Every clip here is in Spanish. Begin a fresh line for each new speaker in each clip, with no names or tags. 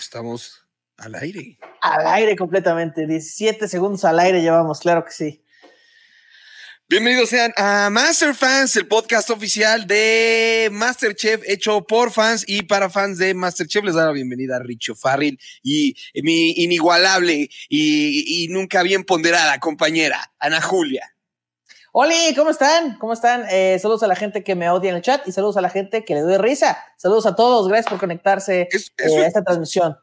estamos al aire.
Al aire completamente. 17 segundos al aire llevamos, claro que sí.
Bienvenidos sean a Master Fans, el podcast oficial de Masterchef, hecho por fans y para fans de Masterchef. Les da la bienvenida a Richo Farril y mi inigualable y, nunca bien ponderada compañera, Ana Julia.
Hola, ¿cómo están? ¿Cómo están? Eh, saludos a la gente que me odia en el chat y saludos a la gente que le doy risa. Saludos a todos, gracias por conectarse eh, a esta transmisión.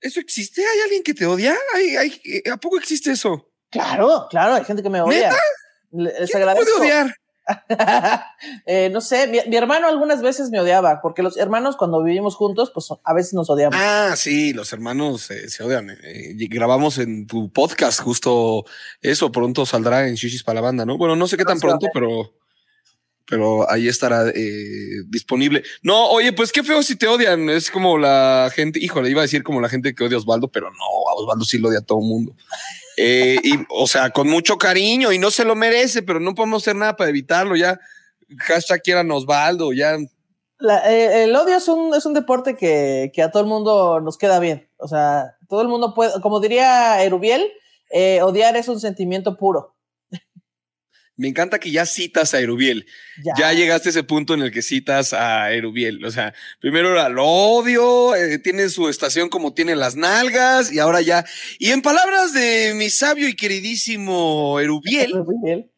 ¿Eso existe? ¿Hay alguien que te odia? a poco existe eso?
Claro, claro, hay gente que me odia.
Les agradezco. puede odiar?
eh, no sé, mi, hermano algunas veces me odiaba, porque los hermanos cuando vivimos juntos, pues a veces nos odiamos.
Ah, sí, los hermanos eh, se odian. Eh, grabamos en tu podcast justo eso, pronto saldrá en Shishis para la banda, ¿no? Bueno, no sé qué tan pronto, pero pero ahí estará eh, disponible. No, oye, pues qué feo si te odian. Es como la gente, híjole, iba a decir como la gente que odia a Osvaldo, pero no, a Osvaldo sí lo odia a todo el mundo. Eh, y, o sea, con mucho cariño y no se lo merece, pero no podemos hacer nada para evitarlo. Ya, hashtag quieran Osvaldo, ya.
Eh, el odio es un, es un deporte que, que, a todo el mundo nos queda bien. O sea, todo el mundo puede, como diría Erubiel, eh, odiar es un sentimiento puro.
Me encanta que ya citas a Erubiel. Ya. llegaste a ese punto en el que citas a Erubiel. O sea, primero era lo odio, eh, tiene su estación como tiene las nalgas y ahora ya. Y en palabras de mi sabio y queridísimo Erubiel.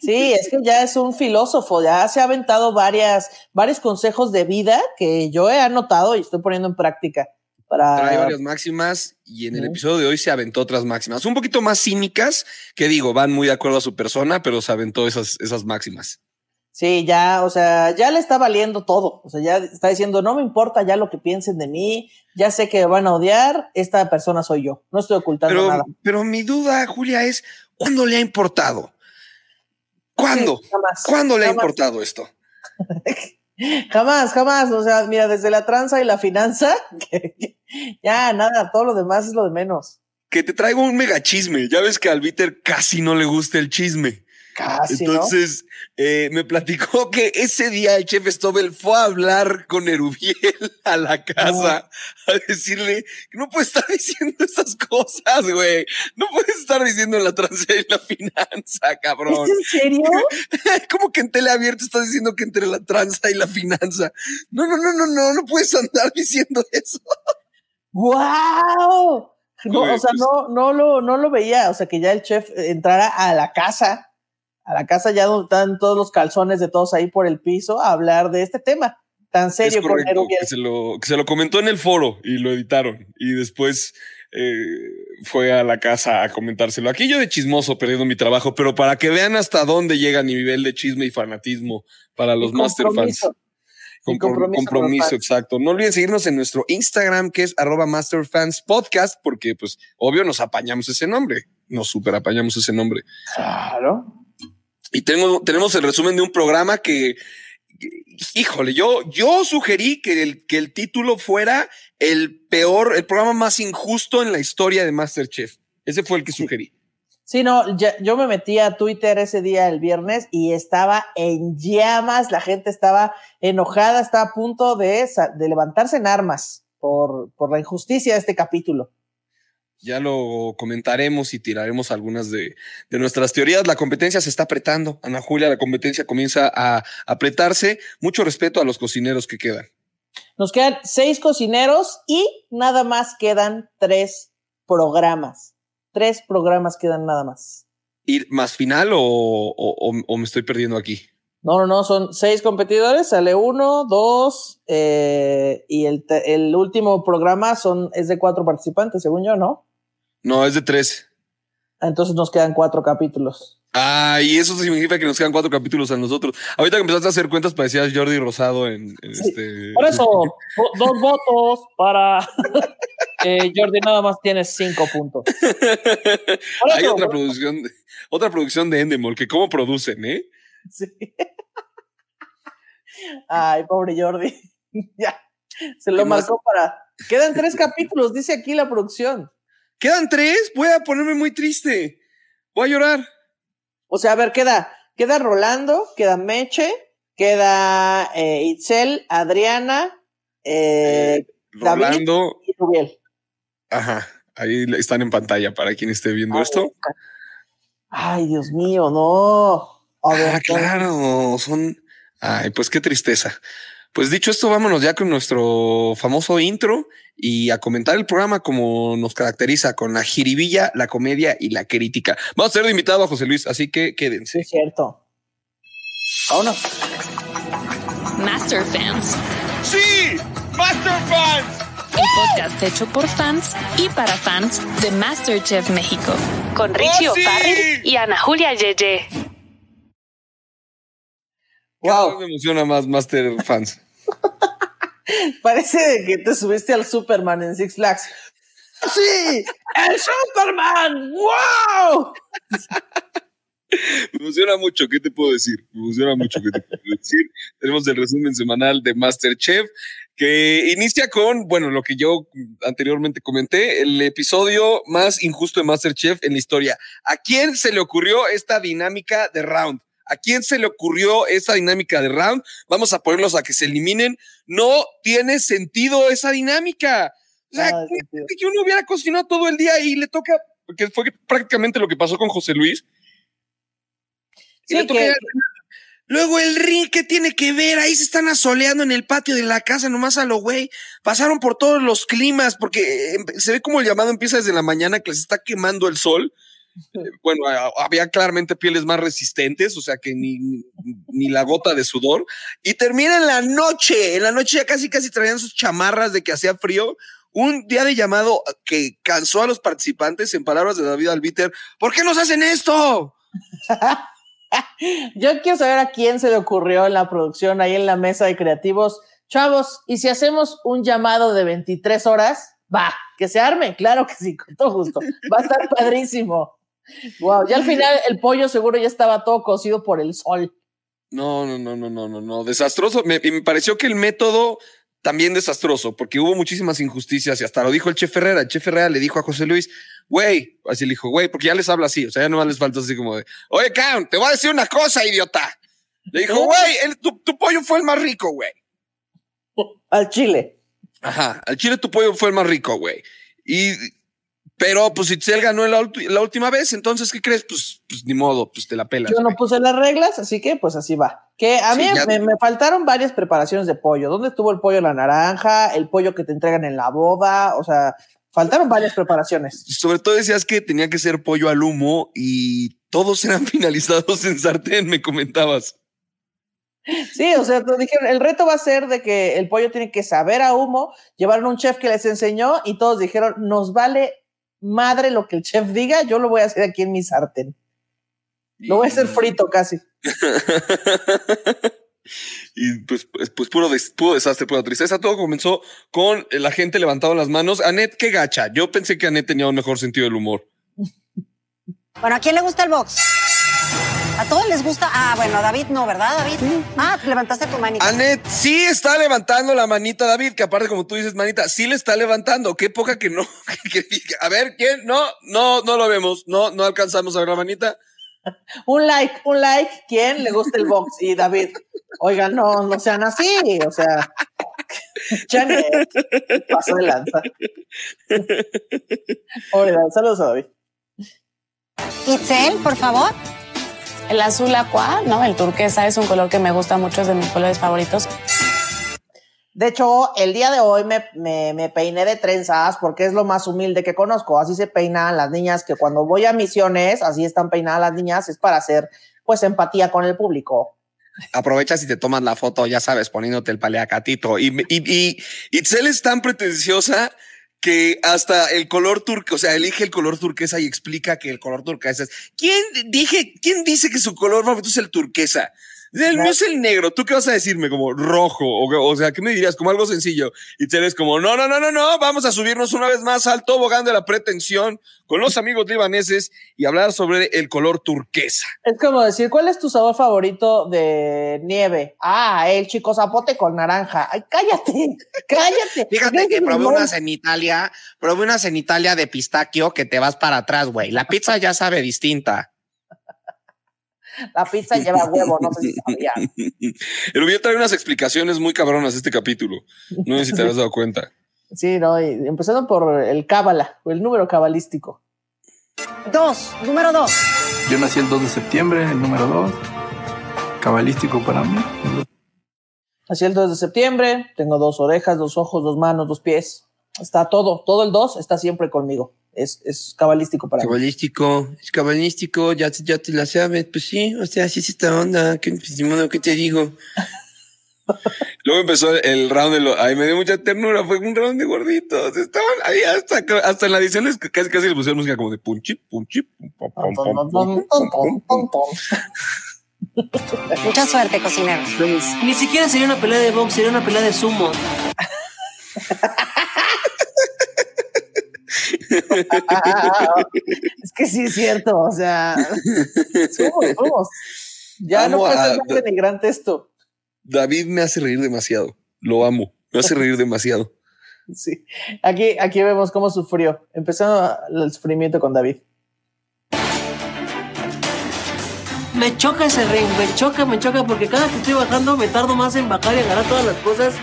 Sí, es que ya es un filósofo, ya se ha aventado varias, varios consejos de vida que yo he anotado y estoy poniendo en práctica.
Trae varias máximas y en el episodio de hoy se aventó otras máximas, un poquito más cínicas, que digo, van muy de acuerdo a su persona, pero se aventó esas, esas máximas.
Sí, ya, o sea, ya le está valiendo todo. O sea, ya está diciendo, no me importa ya lo que piensen de mí, ya sé que van a odiar, esta persona soy yo. No estoy ocultando nada.
Pero mi duda, Julia, es ¿cuándo le ha importado? ¿Cuándo? ¿Cuándo le ha importado esto?
Jamás, jamás. O sea, mira, desde la tranza y la finanza, ya nada, todo lo demás es lo de menos.
Que te traigo un mega chisme. Ya ves que al Viter casi no le gusta el chisme. Entonces, eh, me platicó que ese día el chef Stobel fue a hablar con Erubiel a la casa a decirle que no puede estar diciendo esas cosas, güey. No puedes estar diciendo la transa y la finanza, cabrón.
¿Es en serio?
¿Cómo que en teleabierto estás diciendo que entre la tranza y la finanza? No, no, no, no, no, no puedes andar diciendo eso.
¡Wow! No, o sea, pues no, no lo, no lo veía. O sea, que ya el chef entrara a la casa a la casa ya donde están todos los calzones de todos ahí por el piso a hablar de este tema tan serio.
que, se lo, que se lo comentó en el foro y lo editaron y después eh, fue a la casa a comentárselo. Aquí yo de chismoso perdiendo mi trabajo, pero para que vean hasta dónde llega mi nivel de chisme y fanatismo para los master fans. Con, compromiso, compromiso exacto. No olviden seguirnos en nuestro Instagram, que es arroba masterfanspodcast, porque pues obvio nos apañamos ese nombre. Nos super apañamos ese nombre.
Claro.
Y tengo, tenemos el resumen de un programa que, híjole, yo, yo sugerí que el, que el título fuera el peor, el programa más injusto en la historia de Masterchef. Ese fue el que sugerí.
Sí, no, yo me metí a Twitter ese día, el viernes, y estaba en llamas, la gente estaba enojada, estaba a punto de, de levantarse en armas por, por la injusticia de este capítulo.
Ya lo comentaremos y tiraremos algunas de, nuestras teorías. La competencia se está apretando. Ana Julia, la competencia comienza a apretarse. Mucho respeto a los cocineros que quedan.
Nos quedan seis cocineros y nada más quedan tres programas. Tres programas quedan nada más.
¿Y más final o, me estoy perdiendo aquí?
No, no, no, son seis competidores, sale uno, dos, eh, y el, el, último programa son, es de cuatro participantes, según yo, ¿no?
No, es de tres.
Entonces nos quedan cuatro capítulos.
Ah, y eso significa que nos quedan cuatro capítulos a nosotros. Ahorita que empezaste a hacer cuentas parecías Jordi Rosado en, este.
Por eso, dos votos para eh, Jordi nada más tiene cinco puntos.
Hay otra producción, otra producción de Endemol, que cómo producen, ¿eh? Sí.
Ay, pobre Jordi. ya. Se lo marcó para. Quedan tres capítulos, dice aquí la producción.
Quedan tres, voy a ponerme muy triste. Voy a llorar.
O sea, a ver, queda, queda Rolando, queda Meche, queda eh, Itzel, Adriana, eh,
Rolando, Ajá, ahí están en pantalla para quien esté viendo esto.
Ay, Dios mío, no.
ah, claro, son. Ay, pues qué tristeza. Pues dicho esto, vámonos ya con nuestro famoso intro y a comentar el programa como nos caracteriza con la jiribilla, la comedia y la crítica. Vamos a ser de invitado a José Luis, así que quédense.
Es cierto. Vámonos.
Master Fans.
Sí, Master Fans.
El podcast hecho por fans y para fans de Masterchef México. Con Richie
¡Oh, sí!
Y Ana Julia Yeye.
Wow. me emociona más Master Fans.
Parece que te subiste al Superman en Six Flags. ¡Sí! ¡El Superman! ¡Wow!
Me emociona mucho, ¿qué te puedo decir? Me emociona mucho, ¿qué te puedo decir? Tenemos el resumen semanal de Masterchef que inicia con, bueno, lo que yo anteriormente comenté, el episodio más injusto de Masterchef en la historia. ¿A quién se le ocurrió esta dinámica de round? ¿A quién se le ocurrió esa dinámica de round? Vamos a ponerlos a que se eliminen. No tiene sentido esa dinámica. O sea, que, que uno hubiera cocinado todo el día y le toca, porque fue prácticamente lo que pasó con José Luis. Y
Sí,
le toca
que-
ya- Luego el ring, ¿qué tiene que ver? Ahí se están asoleando en el patio de la casa, nomás a lo güey. Pasaron por todos los climas, porque eh, se ve como el llamado empieza desde la mañana que les está quemando el sol. Eh, Bueno, había claramente pieles más resistentes, o sea que ni, ni- ni la gota de sudor. Y termina en la noche. En la noche ya casi, casi traían sus chamarras de que hacía frío. Un día de llamado que cansó a los participantes, en palabras de David Albiter. ¿Por qué nos hacen esto?
Yo quiero saber a quién se le ocurrió en la producción, ahí en la mesa de creativos. Chavos, ¿y si hacemos un llamado de 23 horas? Va, que se arme, claro que sí, con todo gusto. Va a estar padrísimo. Wow, ya al final el pollo seguro ya estaba todo cocido por el sol.
No, no, no, no, no, no, no. Desastroso. Me, y me pareció que el método también desastroso, porque hubo muchísimas injusticias y hasta lo dijo el chef Herrera. El chef Herrera le dijo a José Luis, güey, así le dijo, güey, porque ya les habla así, o sea, ya no les falta así como de, oye, Count, te voy a decir una cosa, idiota. Le dijo, güey, tu, tu pollo fue el más rico, güey.
Al chile.
Ajá, al chile tu pollo fue el más rico, güey. Y, pero pues Itzel ganó la, la última vez, entonces, ¿qué crees? Pues, pues ni modo, pues te la pelas.
Yo no puse las reglas, así que pues así va. Que a mí me, me faltaron varias preparaciones de pollo. ¿Dónde estuvo el pollo a la naranja? El pollo que te entregan en la boda. O sea, faltaron varias preparaciones.
sobre todo decías que tenía que ser pollo al humo y todos eran finalizados en sartén, me comentabas.
Sí, o sea, te dijeron, el reto va a ser de que el pollo tiene que saber a humo. Llevaron un chef que les enseñó y todos dijeron, nos vale madre lo que el chef diga, yo lo voy a hacer aquí en mi sartén. Lo voy a hacer frito casi.
Y pues, pues, pues puro, des- puro desastre, pura tristeza. Todo comenzó con la gente levantando las manos. Anet, qué gacha. Yo pensé que Anet tenía un mejor sentido del humor.
Bueno, ¿a quién le gusta el box? ¿A todos les gusta? Ah, bueno, David no, ¿verdad, David? Ah, levantaste tu manita.
Anet sí está levantando la manita, David, que aparte, como tú dices, manita, sí le está levantando. Qué poca que no. que- que- a ver, ¿quién? No, no, no lo vemos. No, no alcanzamos a ver la manita.
Un like, un like. ¿Quién le gusta el box? Y David, oigan, no, no sean así. O sea, Janet, pasó de lanza. Pobre David, saludos a David.
Itzel, por favor.
El azul aqua, ¿no? El turquesa es un color que me gusta mucho, es de mis colores favoritos.
De hecho, el día de hoy me, me, me peiné de trenzas porque es lo más humilde que conozco. Así se peinan las niñas que cuando voy a misiones, así están peinadas las niñas, es para hacer pues empatía con el público.
aprovechas y te tomas la foto, ya sabes, poniéndote el paleacatito. Y, y, y Itzel es tan pretenciosa que hasta el color turquesa, o sea, elige el color turquesa y explica que el color turquesa es. ¿Quién dije, quién dice que su color favorito es el turquesa? El mío es el negro. ¿Tú qué vas a decirme? Como rojo. O, o sea, ¿qué me dirías? Como algo sencillo. Y eres como, no, no, no, no, no. Vamos a subirnos una vez más al tobogán de la pretensión con los amigos libaneses y hablar sobre el color turquesa.
Es como decir, ¿cuál es tu sabor favorito de nieve? Ah, el chico zapote con naranja. Ay, cállate, cállate.
Fíjate que probé unas en Italia, probé unas en Italia de pistaquio que te vas para atrás, güey. La pizza ya sabe distinta.
La pizza lleva huevo, no sé si sabía.
El video trae unas explicaciones muy cabronas este capítulo. No sé si te has dado cuenta.
Sí, no, y empezando por el cábala, el número cabalístico.
Dos, número dos.
Yo nací el 2 de septiembre, el número 2. Cabalístico para mí.
Nací el 2 de septiembre, tengo dos orejas, dos ojos, dos manos, dos pies. Está todo, todo el 2 está siempre conmigo es, es cabalístico para
Cabalístico, es cabalístico, ya, ya te la sabes. Pues sí, o sea, así es esta onda. ¿Qué, ¿qué te digo? Luego empezó el round de los. Ay, me dio mucha ternura. Fue un round de gorditos. Estaban ahí hasta, hasta en la edición les, casi, casi les pusieron música como de punchip, punchip. Pum, pum, pum,
Mucha suerte, cocineros.
Ni siquiera sería una pelea de box, sería una pelea de sumo.
es que sí es cierto, o sea, somos, somos. Ya
Amo
no puede ser denigrante esto.
David me hace reír demasiado, lo amo, me hace reír demasiado.
Sí. Aquí, aquí vemos cómo sufrió. Empezando el sufrimiento con David.
Me choca ese ring, me choca, me choca, porque cada que estoy bajando me tardo más en bajar y agarrar todas las cosas.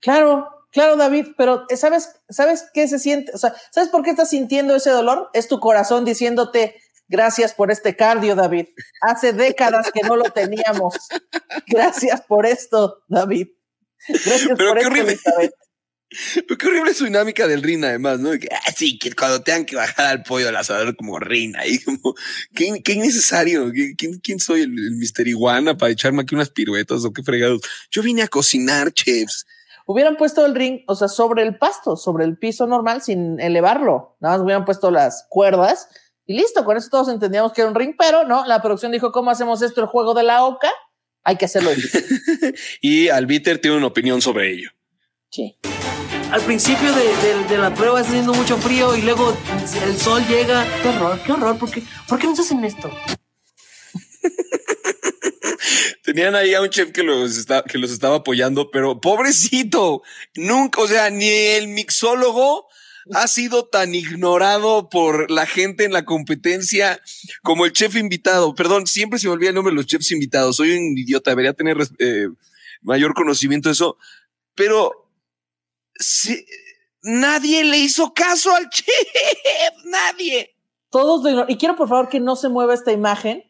Claro, claro, David, pero eh, ¿sabes, ¿sabes qué se siente? O sea, ¿sabes por qué estás sintiendo ese dolor? Es tu corazón diciéndote, gracias por este cardio, David. Hace décadas que no lo teníamos. Gracias por esto, David. Gracias
Pero
por
qué
esto,
horrible. Pero qué horrible su dinámica del Rina, además, ¿no? Que, ah, sí, que cuando tengan que bajar al pollo al asador como Rina, y como, qué, qué innecesario, ¿Qué- ¿Quién, quién soy el, el Mister Iguana para echarme aquí unas piruetas o qué fregados? Yo vine a cocinar, chefs.
Hubieran puesto el ring, o sea, sobre el pasto, sobre el piso normal, sin elevarlo. Nada más hubieran puesto las cuerdas y listo. Con eso todos entendíamos que era un ring, pero no, la producción dijo, ¿cómo hacemos esto? El juego de la oca. Hay que hacerlo.
Y Albiter tiene una opinión sobre ello.
Sí.
Al principio de, de- de la prueba está haciendo mucho frío y luego el sol llega. Qué horror, qué horror, ¿por qué, ¿por qué nos hacen esto?
Tenían ahí a un chef que los, estaba apoyando, pero pobrecito, nunca, o sea, ni el mixólogo ha sido tan ignorado por la gente en la competencia como el chef invitado. Perdón, siempre se me olvida el nombre de los chefs invitados. Soy un idiota, debería tener eh, mayor conocimiento de eso, pero nadie le hizo caso al chef, nadie.
Todos ignoran. Y quiero por favor que no se mueva esta imagen,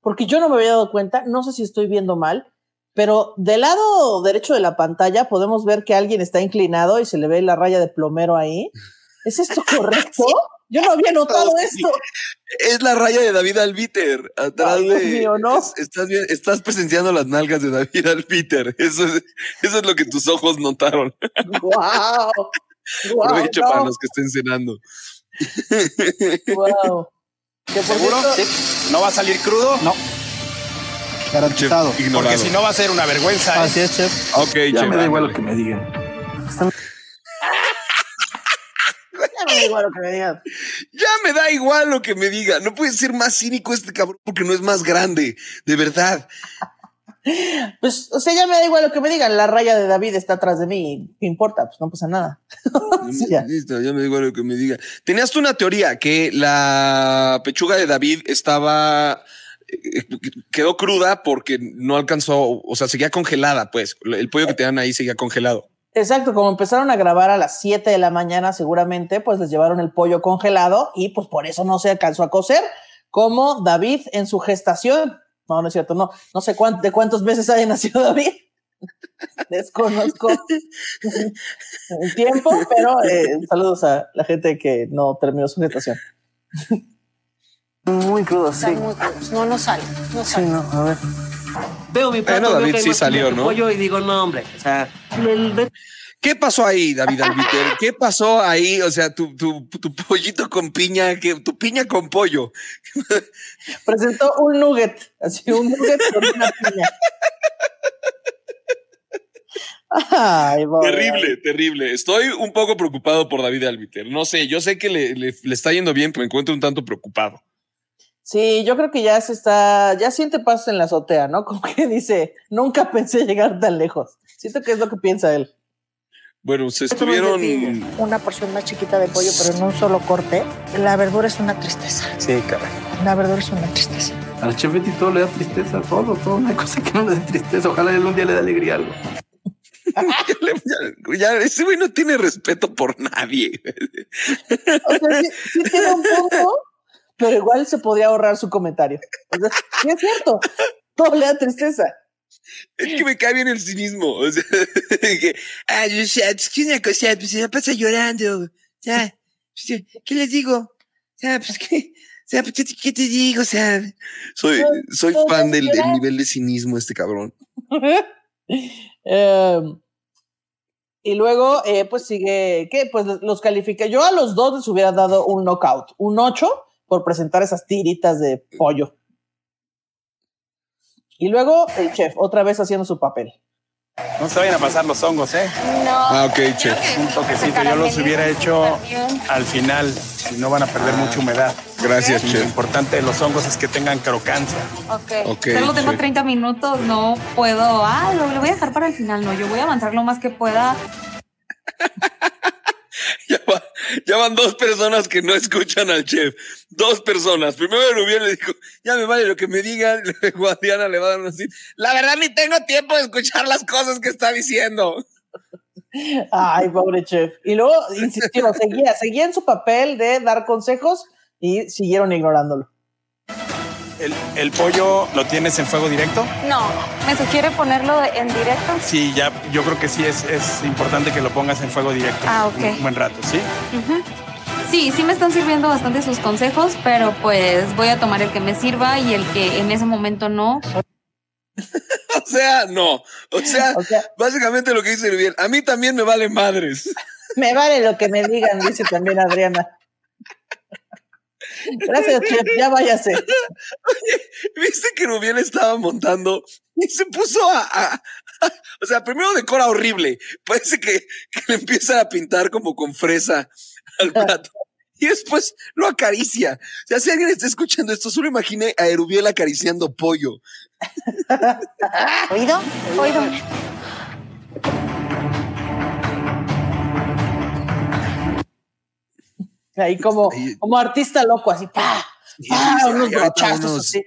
porque yo no me había dado cuenta, no sé si estoy viendo mal, pero del lado derecho de la pantalla podemos ver que alguien está inclinado y se le ve la raya de plomero ahí. ¿Es esto correcto? Yo no había notado
Sí.
esto.
Es la raya de David Albiter. Atrás
Ay, Dios
de.
mío, ¿no?
es- Estás, estás presenciando las nalgas de David Albiter. Eso es, eso es lo que tus ojos notaron.
¡Wow! wow
Aprovecho para los que estén cenando.
wow.
¿Seguro? Sí. ¿No va a salir crudo? No.
Garantizado.
Chef ignorado.
Porque si no va a ser una vergüenza. ¿eh?
Así es, chef.
Ok,
Ya
chef,
me da igual lo que me digan.
ya me da igual lo que me digan.
Ya me da igual lo que me diga. No puede ser más cínico este cabrón porque no es más grande. De verdad.
Pues, o sea, ya me da igual lo que me digan. La raya de David está atrás de mí. ¿Qué importa? Pues no pasa nada.
Listo, ya me da igual lo que me diga. Tenías tú una teoría que la pechuga de David estaba. eh, Quedó cruda porque no alcanzó, o sea, seguía congelada, pues. El pollo que te dan ahí seguía congelado.
Exacto, como empezaron a grabar a las 7 de la mañana seguramente, pues les llevaron el pollo congelado y pues por eso no se alcanzó a cocer, como David en su gestación. No, no es cierto, no, no sé cuánto, de cuántos meses haya nacido David. Desconozco el tiempo, pero eh, saludos a la gente que no terminó su gestación. Muy crudo, sí.
Están muy crudos. No, no sale. No
Sí,
sale.
no, a ver.
Veo mi plato,
Bueno,
veo
David
que
sí salió, ¿no?
pollo y digo, no, hombre, o sea, el-
¿Qué pasó ahí, David Albiter? ¿Qué pasó ahí? O sea, tu, tu, tu pollito con piña, que tu piña con pollo.
Presentó un nugget, así un nugget con una piña. Ay,
Terrible, terrible. Estoy un poco preocupado por David Albiter. No sé, yo sé que le, le- le está yendo bien, pero me encuentro un tanto preocupado.
Sí, yo creo que ya se está, ya siente pasos en la azotea, ¿no? Como que dice, nunca pensé llegar tan lejos. Siento que es lo que piensa él.
Bueno, se estuvieron.
Una porción más chiquita de pollo, pero en un solo corte. La verdura es una tristeza.
Sí, caray.
La verdura es una tristeza.
Al chef Betty todo le da tristeza, todo, todo. Hay cosa que no le dé tristeza. Ojalá él un día le dé alegría a algo.
ya, ya- ese güey no tiene respeto por nadie.
O sea, sí, sí tiene un punto, pero igual se podría ahorrar su comentario. O sea, sí es cierto. Todo le da tristeza.
Es que me cae bien el cinismo. O sea, que, ah, o sea, es que una cosa, pues se la pasa llorando. O sea, pues, ¿qué les digo? O sea, pues que, o sea, pues, ¿qué, te- digo? O sea, soy, soy fan del, nivel de cinismo este cabrón.
Em, y luego, eh, pues sigue, ¿qué? Pues los califica. Yo a los dos les hubiera dado un knockout, un 8 por presentar esas tiritas de pollo. Y luego el chef, otra vez haciendo su papel.
No se vayan a pasar los hongos, ¿eh?
No.
Ah, ok, chef.
Un toquecito, yo los hubiera hecho al final, si no van a perder mucha humedad.
Gracias,
Y Lo
chef.
importante de los hongos es que tengan crocancia.
Ok.
Ok,
Solo tengo
chef.
30 minutos, no puedo. Ah, lo, lo voy a dejar para el final. No, yo voy a avanzar lo más que pueda.
Ya, va- ya van dos personas que no escuchan al chef. Dos personas. Primero Rubiel le dijo, ya me vale lo que me digan. Luego a Diana le va a dar una así. La verdad ni tengo tiempo de escuchar las cosas que está diciendo.
Ay, pobre chef. Y luego insistió, seguía, seguía en su papel de dar consejos y siguieron ignorándolo.
¿El, el pollo lo tienes en fuego directo?
No, ¿me sugiere ponerlo en directo?
Sí, ya, yo creo que sí es, es importante que lo pongas en fuego directo.
Ah, ok.
Un buen rato, ¿sí?
Sí, sí me están sirviendo bastante sus consejos, pero pues voy a tomar el que me sirva y el que en ese momento no.
O sea, no. O sea,
O sea,
básicamente lo que dice Rubiel, a mí también me vale madres.
me vale lo que me digan, dice también Adriana. Gracias, chef, ya váyase.
¿Viste que Rubiel estaba montando y se puso a, a- a- o sea, primero decora horrible. Parece que, que le empieza a pintar como con fresa al plato. Y después lo acaricia. O sea, si alguien está escuchando esto, solo imagine a Erubiel acariciando pollo.
¿Oído?
Oído.
Ahí como,
Ahí-
como artista loco, así, ¡pa! unos brochazos
unos-
así.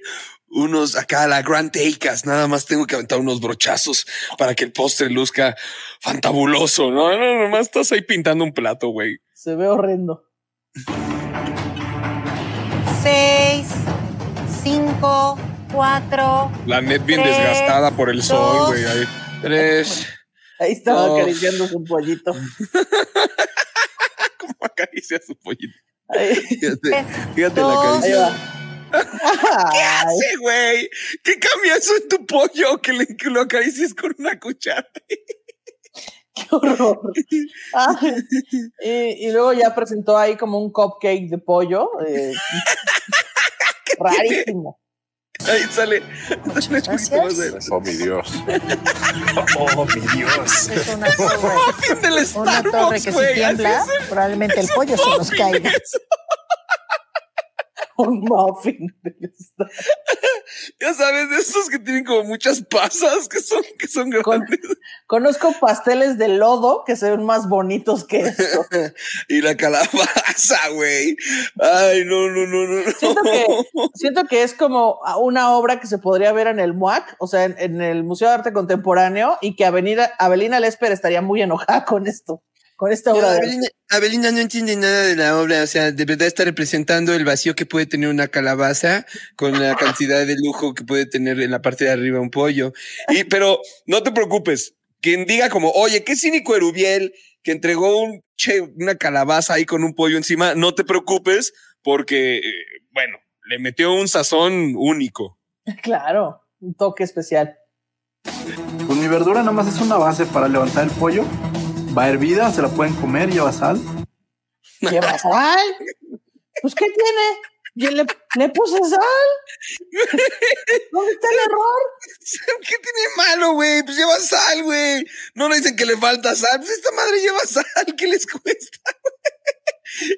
Unos acá, la Grand Takers, nada más tengo que aventar unos brochazos para que el postre luzca fantabuloso. No, no, nomás estás ahí pintando un plato, güey.
Se ve horrendo.
Seis, cinco, cuatro.
La net bien
Tres,
desgastada por el sol,
dos.
güey. ahí. Tres.
Ahí estaba acariciando su pollito.
¿Cómo acaricia su pollito?
Ahí,
Fíjate, fíjate la
dos.
caricia.
Ay,
Sí, güey. ¿Qué cambia eso en tu pollo que, le, que lo acaricies con una cuchara?
qué horror. Y luego ya presentó ahí como un cupcake de pollo. eh, rarísimo.
Ahí sale.
gracias.
Oh, mi Dios. Oh, mi Dios.
Es una torre,
Muffin del
una
Starbucks,
torre que si tiembla, probablemente el pollo se nos caiga.
Un muffin.
Ya sabes, de esos que tienen como muchas pasas que son, que son
Con-
grandes.
Conozco pasteles de lodo que se ven más bonitos que esto.
y la calabaza, güey. Ay, no, no, no, no.
Siento que, siento que es como una obra que se podría ver en el MUAC, o sea, en, en el Museo de Arte Contemporáneo, y que Avenida, Abelina Lesper estaría muy enojada con esto, con esta
No,
obra arte.
Abelina, Abelina no entiende nada de la obra, o sea, de verdad está representando el vacío que puede tener una calabaza con la cantidad de lujo que puede tener en la parte de arriba un pollo. Y, pero no te preocupes, quien diga como, oye, qué cínico Erubiel que entregó un, che, una calabaza ahí con un pollo encima, no te preocupes porque, eh, bueno, le metió un sazón único.
Claro, un toque especial.
Pues mi verdura nada más es una base para levantar el pollo. Va hervida, se la pueden comer, lleva sal.
¿Lleva sal? Pues, ¿qué tiene? Yo le, le puse sal. ¿Dónde está el error?
¿Qué tiene malo, güey? Pues lleva sal, güey. No le dicen que le falta sal. Pues esta madre lleva sal. ¿Qué les cuesta?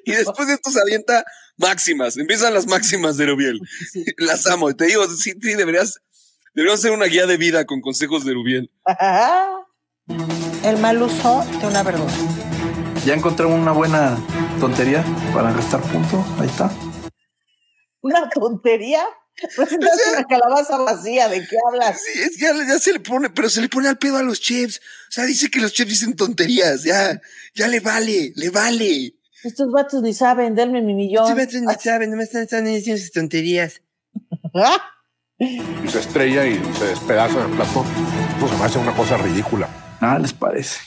y después de esto se avienta máximas. Empiezan las máximas de Rubiel.
Sí.
Las amo. Te digo, sí, sí, deberías, deberíamos hacer una guía de vida con consejos de Rubiel.
El mal uso de una verdura.
Ya encontré una buena tontería para restar puntos. Ahí está.
Una tontería. Presentaste una calabaza vacía, ¿de qué hablas?
Sí, es que ya, ya se le pone, pero se le pone al pedo a los chefs. O sea, dice que los chefs dicen tonterías. Ya, ya le vale, le vale.
Estos vatos ni saben, denme mi millón.
Estos vatos ni saben, no me están, están diciendo sus tonterías.
y se estrella y se despedaza en el plato. Pues se me hace una cosa ridícula.
Nada les parece.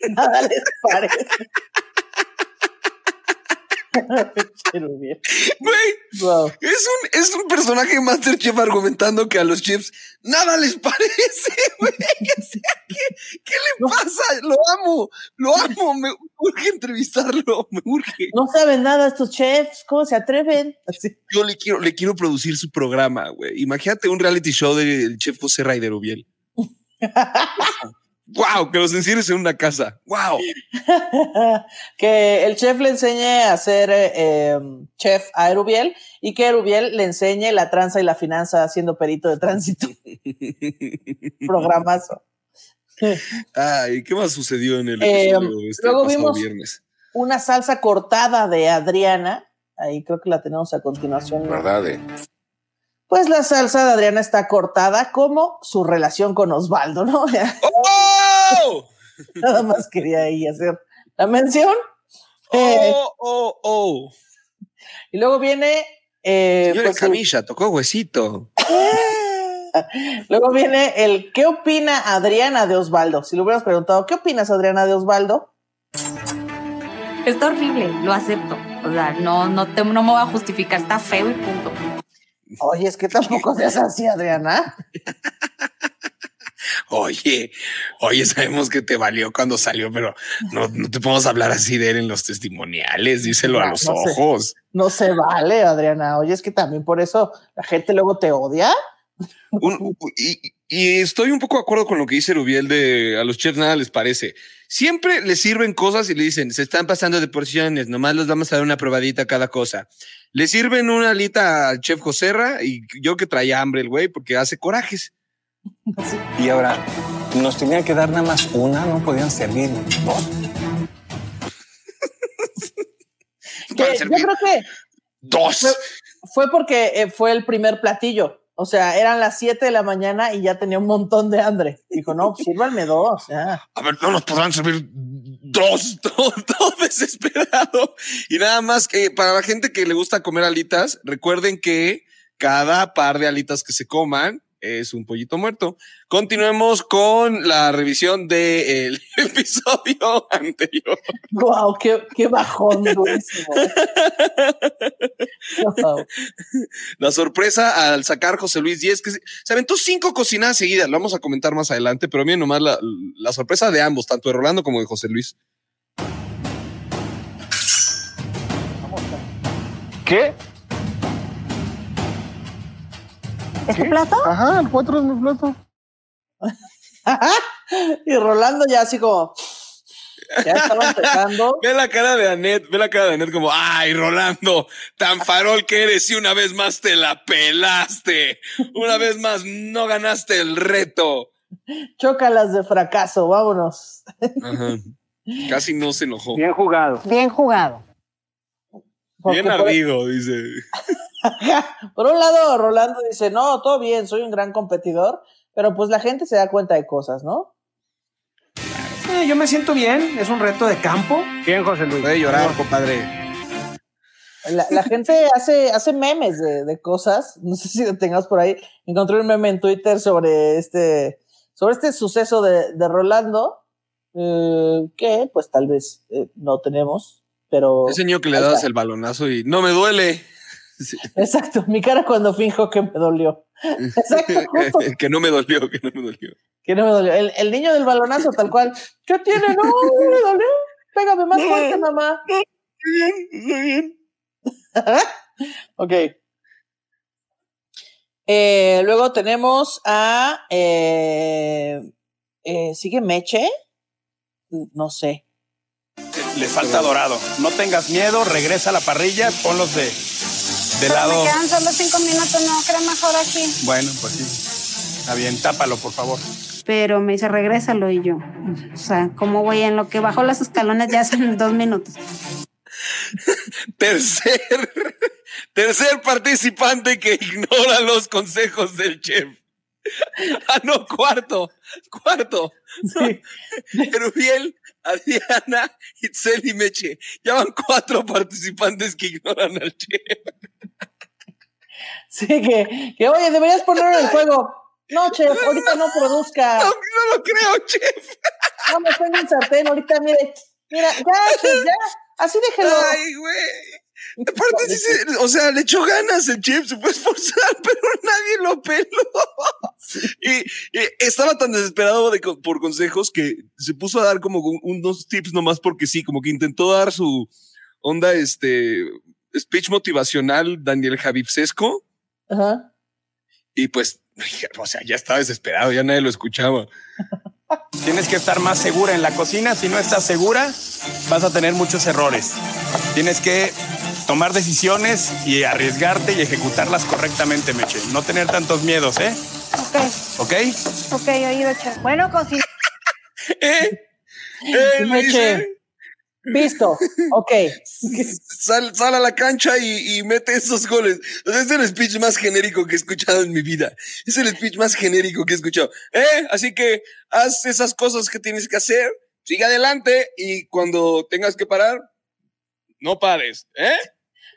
Nada les parece.
Güey,
Wow.
es un, es un personaje de Masterchef argumentando que a los chefs nada les parece, güey. O sea, ¿qué, qué le pasa? Lo amo, lo amo. Me urge entrevistarlo, me urge.
No saben nada estos chefs, ¿cómo se atreven? Así.
Yo le quiero, le quiero producir su programa, güey. Imagínate un reality show del chef José Raider Ubiel. Wow, que los encierres en una casa. Wow.
que el chef le enseñe a ser eh, eh, chef a Erubiel y que Erubiel le enseñe la tranza y la finanza siendo perito de tránsito. Programazo.
Ay, ¿qué más sucedió en el
Eh,
episodio de este
luego
pasado
vimos-
viernes?
Una salsa cortada de Adriana. Ahí creo que la tenemos a continuación. ¿no?
¿Verdad? De-
Pues la salsa de Adriana está cortada como su relación con Osvaldo, ¿no?
¡Oh!
Nada más quería ahí hacer la mención. Eh,
¡Oh, oh, oh!
y luego viene. eh,
Señora
pues, el-
Camilla, tocó huesito.
Luego viene el ¿qué opina Adriana de Osvaldo? Si le hubiéramos preguntado, ¿qué opinas Adriana de Osvaldo?
Está horrible, lo acepto. O sea, no, no, te- no me voy a justificar, está feo y punto.
Oye, es que tampoco seas así, Adriana.
Oye, oye, sabemos que te valió cuando salió, pero no, no te podemos hablar así de él en los testimoniales. Díselo a
No,
los
no
ojos.
No se vale, Adriana. Oye, es que también por eso la gente luego te odia.
Un- y, y estoy un poco de acuerdo con lo que dice Rubiel de a los chefs nada les parece. Siempre les sirven cosas y le dicen, se están pasando de porciones, nomás les vamos a dar una probadita a cada cosa. Le sirven una alita al chef Joserra y yo que traía hambre el güey porque hace corajes.
Y ahora, nos tenían que dar nada más una, no podían servir dos.
Yo creo que
dos.
Fue, fue porque eh, fue el primer platillo. O sea, eran las 7 de la mañana y ya tenía un montón de hambre. Dijo, no, pues, sírvanme dos. ya.
A ver, no nos podrán servir dos, todo, todo desesperado. Y nada más que para la gente que le gusta comer alitas, recuerden que cada par de alitas que se coman es un pollito muerto. Continuemos con la revisión del episodio anterior.
Wow, qué, qué bajón durísimo. Wow.
La sorpresa al sacar José Luis Díez, que se, se aventó cinco cocinadas seguidas, lo vamos a comentar más adelante, pero miren nomás la, la sorpresa de ambos, tanto de Rolando como de José Luis.
¿Qué?
¿Es tu plato?
Ajá, el 4 es mi plato.
y Rolando ya así como. Ya estaba empezando.
Ve la cara de Anet, ve la cara de Anet como, ay, Rolando, tan farol que eres y una vez más te la pelaste. Una vez más no ganaste el reto.
Chócalas de fracaso, vámonos.
Ajá. Casi no se enojó.
Bien jugado.
Bien jugado.
Bien
por-
ardido, dice.
Por un lado, Rolando dice, no, todo bien, soy un gran competidor, pero pues la gente se da cuenta de cosas, ¿no?
Eh, yo me siento bien, es un reto de campo.
Bien, José Luis.
Puede llorar, compadre.
La, la gente hace, hace memes de, de cosas, no sé si lo tengas por ahí. Encontré un meme en Twitter sobre este, sobre este suceso de, de Rolando, eh, que pues tal vez eh, no tenemos, pero...
Ese niño que le
está.
el balonazo y no me duele. Sí.
Exacto, mi cara cuando finjo que me dolió. Exacto, justo.
que no me dolió, que no me dolió.
Que no me dolió. El, el niño del balonazo, tal cual. ¿Qué tiene? No, no me dolió. Pégame más fuerte, mamá. ok. Eh, luego tenemos a. eh, eh, ¿Sigue Meche? No sé.
Le falta dorado. No tengas miedo, regresa a la parrilla, ponlos de, de
Pero
lado.
me quedan solo cinco minutos, no creo mejor aquí.
Bueno, pues sí. Está bien, tápalo, por favor.
Pero me dice, regrésalo y yo. O sea, ¿cómo voy en lo que bajo los escalones ya son dos minutos?
Tercer, Tercer participante que ignora los consejos del chef. Ah, no, cuarto. Cuarto.
Sí.
Rubiel, Adriana, Itzel y Meche. Ya van cuatro participantes que ignoran al chef.
Sí, que, que oye, deberías ponerlo en el juego. No, chef, ahorita no produzca.
No, no lo creo, chef.
Vamos, tengo un sartén, ahorita, mire. Mira, ya, chef, ya. Así déjelo.
Ay, güey. Aparte, sí se- o sea, le echó ganas el chef, se fue a esforzar, pero nadie lo peló. Y, y estaba tan desesperado de por consejos que se puso a dar como un- unos tips nomás porque sí, como que intentó dar su onda, este, speech motivacional Daniel Javipsesco.
Ajá.
Y pues, o sea, ya estaba desesperado, ya nadie lo escuchaba.
Tienes que estar más segura en la cocina. Si no estás segura, vas a tener muchos errores. Tienes que tomar decisiones y arriesgarte y ejecutarlas correctamente, Meche. No tener tantos miedos, ¿eh?
Ok,
¿Ok?
ok, oído, chef.
Bueno, cocina.
¿Eh? ¿Eh?
Meche. Visto. Ok.
sal, sal a la cancha y, y mete esos goles. O sea, es el speech más genérico que he escuchado en mi vida. Es el speech más genérico que he escuchado. ¿Eh? Así que haz esas cosas que tienes que hacer, sigue adelante y cuando tengas que parar, no pares. ¿Eh?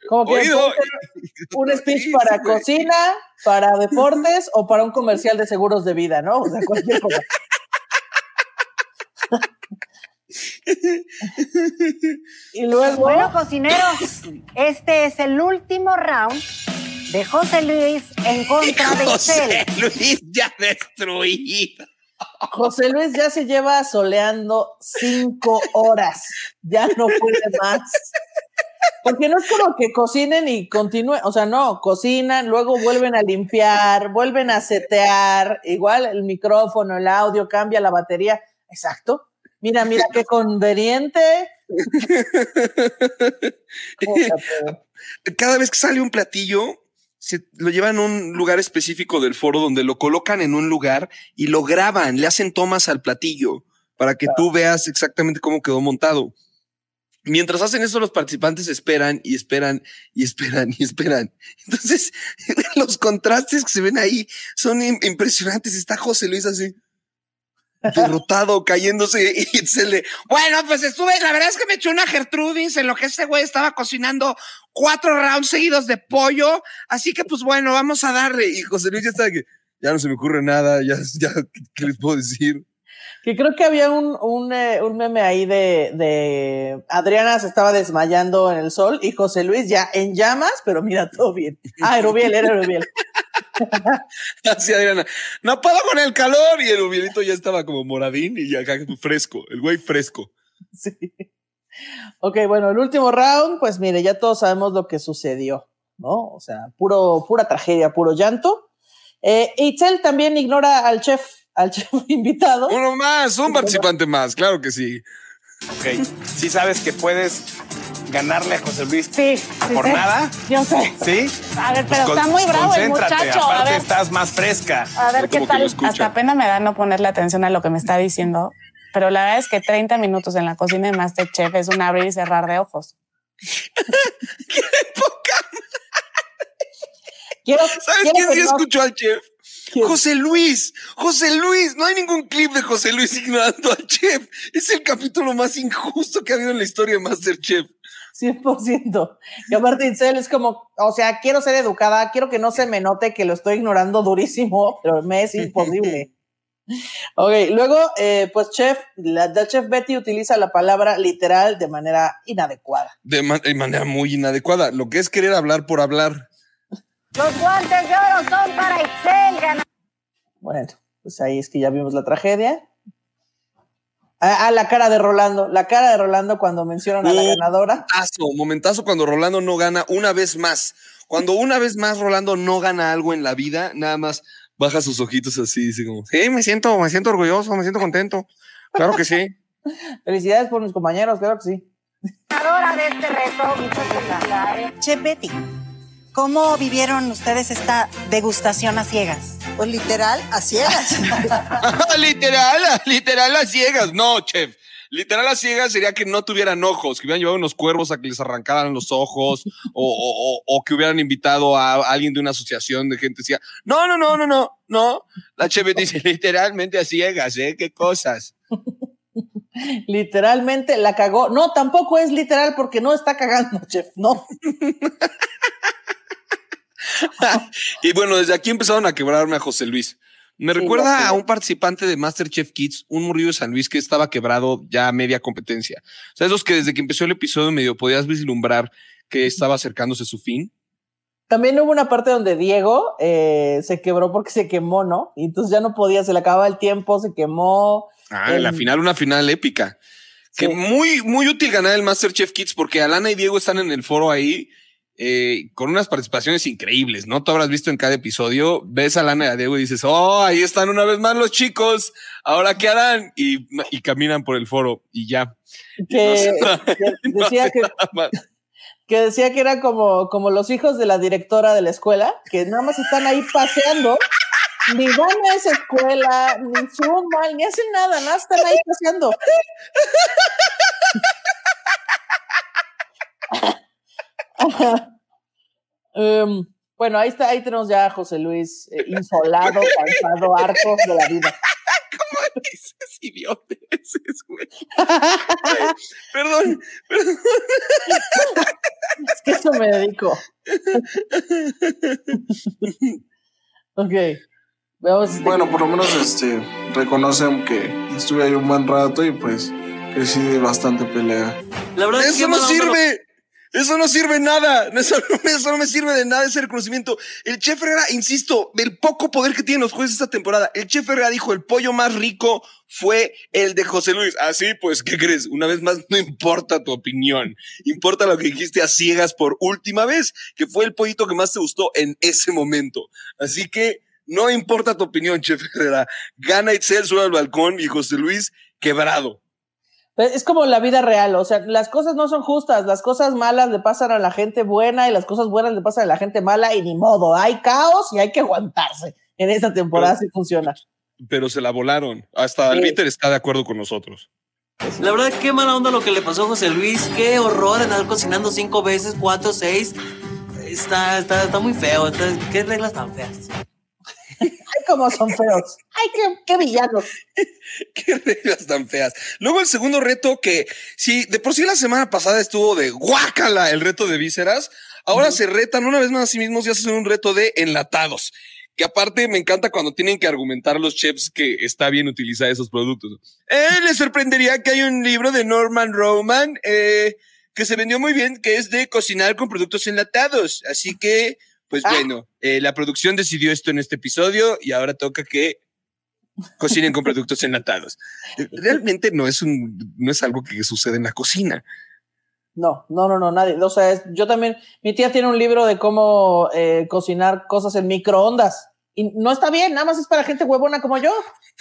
Como que
Oído.
un speech para cocina, para deportes o para un comercial de seguros de vida, ¿no? O sea, cualquier cosa. Y luego.
Bueno, cocineros, este es el último round de José Luis en contra de
José. Luis ya destruido.
José Luis ya se lleva soleando cinco horas. Ya no puede más. Porque no es como que cocinen y continúen, o sea, no, cocinan, luego vuelven a limpiar, vuelven a setear, igual el micrófono, el audio, cambia la batería. Exacto. Mira, mira qué conveniente.
Cada vez que sale un platillo, se lo llevan a un lugar específico del foro donde lo colocan en un lugar y lo graban, le hacen tomas al platillo para que tú veas exactamente cómo quedó montado. Mientras hacen eso, los participantes esperan y esperan y esperan y esperan. Entonces, los contrastes que se ven ahí son im- impresionantes. Está José Luis así, derrotado, cayéndose y se le,
Bueno, pues estuve, la verdad es que me eché una Gertrudis en lo que este güey estaba cocinando cuatro rounds seguidos de pollo.
Así que, pues bueno, vamos a darle. Y José Luis ya está que ya no se me ocurre nada, ya, ya, ¿qué, qué les puedo decir?
Que creo que había un, un, eh, un meme ahí de, de Adriana se estaba desmayando en el sol y José Luis ya en llamas, pero mira, todo bien. Ah, Erubiel, era Erubiel.
Así Adriana, no puedo con el calor. Y el ubielito ya estaba como moradín y ya acá fresco, el güey fresco.
Sí. Ok, bueno, el último round, pues mire, ya todos sabemos lo que sucedió, ¿no? O sea, puro, pura tragedia, puro llanto. Eh, Itzel también ignora al chef, al chef invitado.
Uno más, un participante más, claro que sí.
Ok. Sí sabes que puedes ganarle a José Luis
Sí, sí
por
sé.
nada.
Yo sé.
¿Sí?
A ver, pero
Pues
está muy bravo el
concéntrate,
muchacho. A
Aparte
ver,
estás más fresca.
A ver qué tal.
hasta pena me da no ponerle atención a lo que me está diciendo. Pero la verdad es que 30 minutos en la cocina de Masterchef es un abrir y cerrar de ojos.
Quiero,
¿Sabes
quiero
quién sí
no-
escuchó al chef? José Luis, José Luis, no hay ningún clip de José Luis ignorando al chef. Es el capítulo más injusto que ha habido en la historia de Masterchef.
100%. Y aparte Itzel es como, o sea, quiero ser educada, quiero que no se me note que lo estoy ignorando durísimo, pero me es imposible. Ok, luego, eh, pues chef, la, la chef Betty utiliza la palabra literal de manera inadecuada.
De, de manera muy inadecuada. Lo que es querer hablar por hablar.
Los guantes de oro son para Itzel, ganadora.
Bueno, pues ahí es que ya vimos la tragedia. Ah, ah, la cara de Rolando, la cara de Rolando cuando mencionan a la ganadora.
Momentazo, momentazo cuando Rolando no gana una vez más. Cuando una vez más Rolando no gana algo en la vida, nada más baja sus ojitos así, dice como, sí, me siento, me siento orgulloso, me siento contento. Claro que sí.
Felicidades por mis compañeros, claro que sí.
Ganadora de este reto, muchas felicidades.
Che Betty, ¿cómo vivieron ustedes esta degustación a ciegas?
Pues literal, a ciegas.
literal, literal a ciegas. No, chef. Literal a ciegas sería que no tuvieran ojos, que hubieran llevado unos cuervos a que les arrancaran los ojos o, o- o- o que hubieran invitado a alguien de una asociación de gente. Decía, no, no, no, no, no, no. La chef dice literalmente a ciegas, ¿eh? Qué cosas.
Literalmente la cagó. No, tampoco es literal porque no está cagando, chef. No.
Y bueno, desde aquí empezaron a quebrarme a José Luis. Me
Sí,
recuerda a un participante de Masterchef Kids, un morrillo de San Luis que estaba quebrado ya a media competencia. O sea, esos que desde que empezó el episodio medio podías vislumbrar que estaba acercándose su fin.
También hubo una parte donde Diego eh, se quebró porque se quemó, ¿no? Y entonces ya no podía, se le acababa el tiempo, se quemó.
Ah, en la final, una final épica. Que muy, muy útil ganar el Masterchef Kids porque Alana y Diego están en el foro ahí eh, con unas participaciones increíbles, ¿no? Tú habrás visto en cada episodio, ves a Alana y a Diego y dices, oh, ahí están una vez más los chicos, ¿ahora qué harán? Y, y caminan por el foro y ya.
Que,
No sé-
que
no
decía que,
nada más.
que decía que era como, como los hijos de la directora de la escuela, que nada más están ahí paseando, ni van a esa escuela, ni suben mal, ni hacen nada, nada, están ahí paseando. Em, bueno, ahí está, ahí tenemos ya a José Luis eh, insolado, cansado, harto de la vida.
¿Cómo dices idioteces, güey? Perdón, perdón.
Es que eso me dedico. ok. Veamos. este-
Bueno, por lo menos este reconocen que estuve ahí un buen rato y pues que sí de bastante pelea.
La verdad es que
Eso no sirve. Eso no sirve nada. Eso no, me sirve de nada ese reconocimiento. El chef Herrera, insisto, del poco poder que tienen los jueces esta temporada, el chef Herrera dijo el pollo más rico fue el de José Luis. Así pues, ¿qué crees? Una vez más, no importa tu opinión. Importa lo que dijiste a ciegas por última vez, que fue el pollito que más te gustó en ese momento. Así que no importa tu opinión, chef Herrera. Gana Itzel, sube al balcón y José Luis quebrado.
Es como la vida real, o sea, las cosas no son justas, las cosas malas le pasan a la gente buena y las cosas buenas le pasan a la gente mala y ni modo, hay caos y hay que aguantarse. En esta temporada sí funciona.
Pero se la volaron. Hasta el
Sí.
Víter está de acuerdo con nosotros.
La verdad, qué mala onda lo que le pasó a José Luis. Qué horror andar cocinando cinco veces, cuatro, seis. Está, está, está muy feo. está- qué reglas tan feas.
Ay, cómo son feos. Ay, qué, qué villanos.
Qué reglas tan feas. Luego el segundo reto que, si de por sí la semana pasada estuvo de guácala el reto de vísceras, ahora se retan una vez más a sí mismos y hacen un reto de enlatados. Que aparte me encanta cuando tienen que argumentar los chefs que está bien utilizar esos productos. Eh, les sorprendería que hay un libro de Norman Roman eh, que se vendió muy bien, que es de cocinar con productos enlatados. Así que, pues bueno, eh, la producción decidió esto en este episodio y ahora toca que cocinen con productos enlatados. Realmente no es un, no es algo que sucede en la cocina.
No, no, no, no, nadie. O sea, es- yo también, mi tía tiene un libro de cómo eh, cocinar cosas en microondas. Y no está bien, nada más es para gente huevona como yo.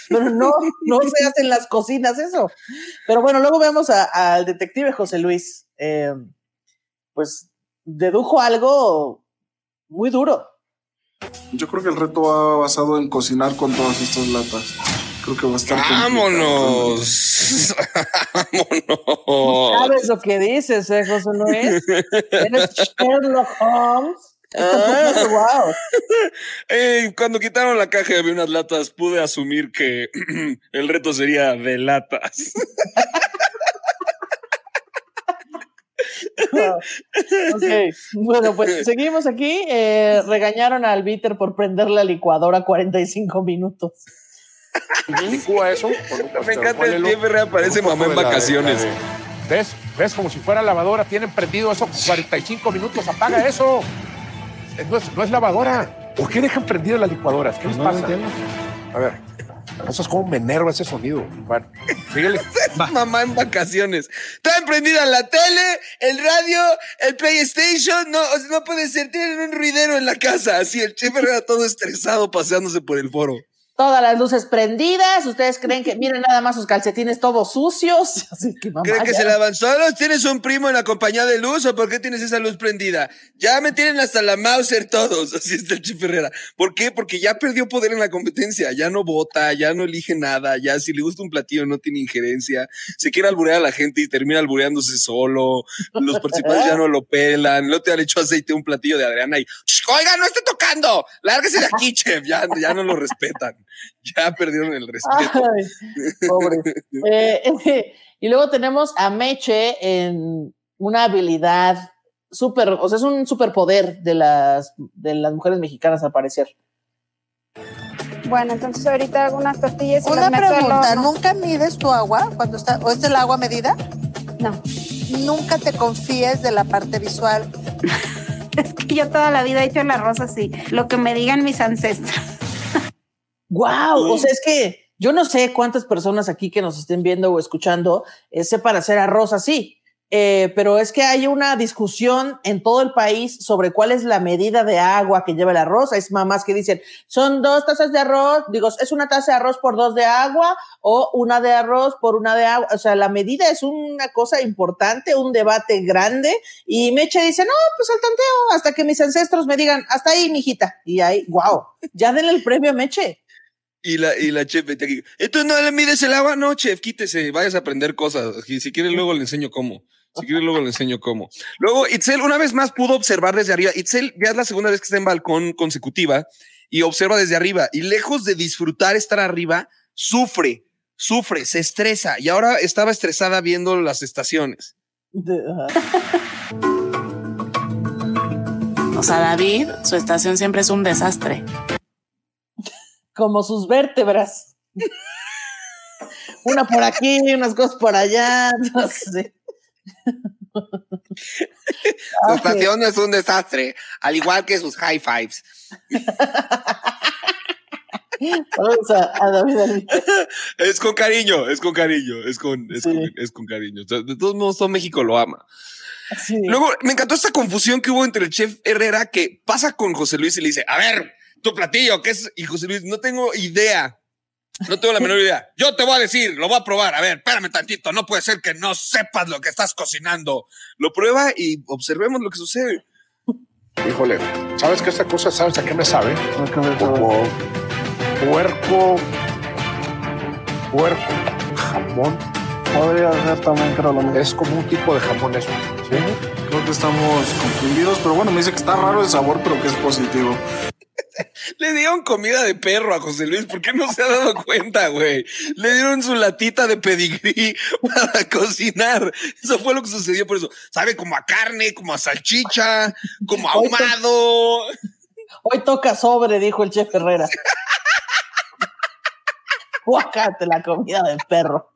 Pero no, no se hace en las cocinas eso. Pero bueno, luego vemos al detective José Luis. eh, pues dedujo algo muy duro.
Yo creo que el reto va basado en cocinar con todas estas latas. Creo que va a estar.
¡Vámonos! ¡Vámonos!
¿Sabes lo que dices, eh, José Luis? Eres Sherlock Holmes.
Ah.
wow.
Eh, cuando quitaron la caja y había unas latas, pude asumir que el reto sería de latas.
Ok, bueno, pues seguimos aquí. Eh, regañaron al Bitter por prender la licuadora 45 minutos.
Licúa eso.
Me encanta el jefe reaparece mamá en vacaciones.
¿Ves? ¿Ves? Como si fuera lavadora. Tienen prendido eso 45 minutos. Apaga eso. Eh, No es, no es lavadora. ¿Por qué dejan prendidas las licuadoras? ¿Qué les
No, no
pasa?
entiendo.
A ver. Eso es como me enerva ese sonido. Bueno, síguele.
mamá en vacaciones. Está emprendida la tele, el radio, el PlayStation. No, o sea, no puede ser. Tienen un ruidero en la casa. Así el chef era todo estresado paseándose por el foro.
Todas las luces prendidas. Ustedes creen que, miren nada más sus calcetines todos sucios. Así que, mamá,
¿Creen que
ya.
se lavan solos? ¿Tienes un primo en la compañía de luz o por qué tienes esa luz prendida? Ya me tienen hasta la Mauser todos, así está el Chip Herrera. ¿Por qué? Porque ya perdió poder en la competencia, ya no vota, ya no elige nada, ya si le gusta un platillo no tiene injerencia, se quiere alburear a la gente y termina albureándose solo, los participantes ya no lo pelan, no te han hecho aceite a un platillo de Adriana y, "Shh, oiga, no esté tocando, lárguese de aquí, chef, ya, ya no lo respetan, ya perdieron el respeto.
Ay, pobre. Eh, y luego tenemos a Meche en una habilidad súper, o sea, es un superpoder de las, de las mujeres mexicanas al parecer.
Bueno, entonces ahorita hago unas tortillas y
Una
las meto al
pregunta,
horno.
¿nunca mides tu agua cuando está, o es el agua medida?
No.
Nunca te confíes de la parte visual.
Es que yo toda la vida he hecho el arroz así, lo que me digan mis ancestros.
¡Wow! O sea, es que yo no sé cuántas personas aquí que nos estén viendo o escuchando eh, sepan hacer arroz así, eh, pero es que hay una discusión en todo el país sobre cuál es la medida de agua que lleva el arroz. Hay mamás que dicen, son dos tazas de arroz, digo, es una taza de arroz por dos de agua o una de arroz por una de agua. O sea, la medida es una cosa importante, un debate grande. Y Meche dice, no, pues al tanteo, hasta que mis ancestros me digan, hasta ahí, mijita. Y ahí, wow, ya denle el premio a Meche.
Y la, y la chef vete aquí. ¿Esto no le mides el agua? No, chef, quítese, vayas a aprender cosas. Y si quiere, luego le enseño cómo. Si quiere, luego le enseño cómo. Luego, Itzel una vez más pudo observar desde arriba. Itzel ya es la segunda vez que está en balcón consecutiva y observa desde arriba. Y lejos de disfrutar estar arriba, sufre, sufre, se estresa. Y ahora estaba estresada viendo las estaciones.
O sea, David, su estación siempre es un desastre.
Como sus vértebras. Una por aquí, unas cosas por allá. No sé.
Su estación es un desastre, al igual que sus high fives.
Vamos a, a David.
Es con cariño, es con cariño, es con, es con, es con cariño. De todos modos, todo México lo ama. Luego, me encantó esta confusión que hubo entre el chef Herrera que pasa con José Luis y le dice, a ver, tu platillo, ¿qué es? Y José Luis, no tengo idea. No tengo la menor idea. Yo te voy a decir, lo voy a probar. A ver, espérame tantito. No puede ser que no sepas lo que estás cocinando. Lo prueba y observemos lo que sucede.
Híjole, ¿sabes que esta cosa, sabes a qué me sabe? Como puerco, puerco, jamón.
Podría ser también, creo, lo mismo.
Es como un tipo de jamón eso, ¿sí?
Creo que estamos confundidos, pero bueno, me dice que está raro el sabor, pero que es positivo.
Le dieron comida de perro a José Luis. ¿Por qué no se ha dado cuenta, güey? Le dieron su latita de pedigrí para cocinar. Eso fue lo que sucedió por eso. Sabe como a carne, como a salchicha, como a ahumado.
Hoy toca sobre, dijo el chef Herrera. Guacate la comida del perro.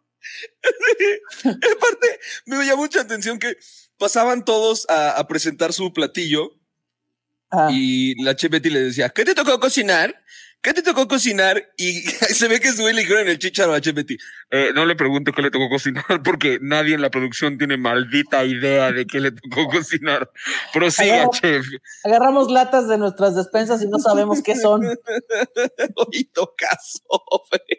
Aparte, me llamó mucha atención que pasaban todos a, a presentar su platillo y la chef Betty le decía, ¿qué te tocó cocinar? ¿Qué te tocó cocinar? Y se ve que sube le dijeron el chicharo a chef Betty. "Eh, no le pregunto qué le tocó cocinar porque nadie en la producción tiene maldita idea de qué le tocó cocinar. Prosiga, chef.
Agarramos latas de nuestras despensas y no sabemos qué son.
Hoy toca sobre.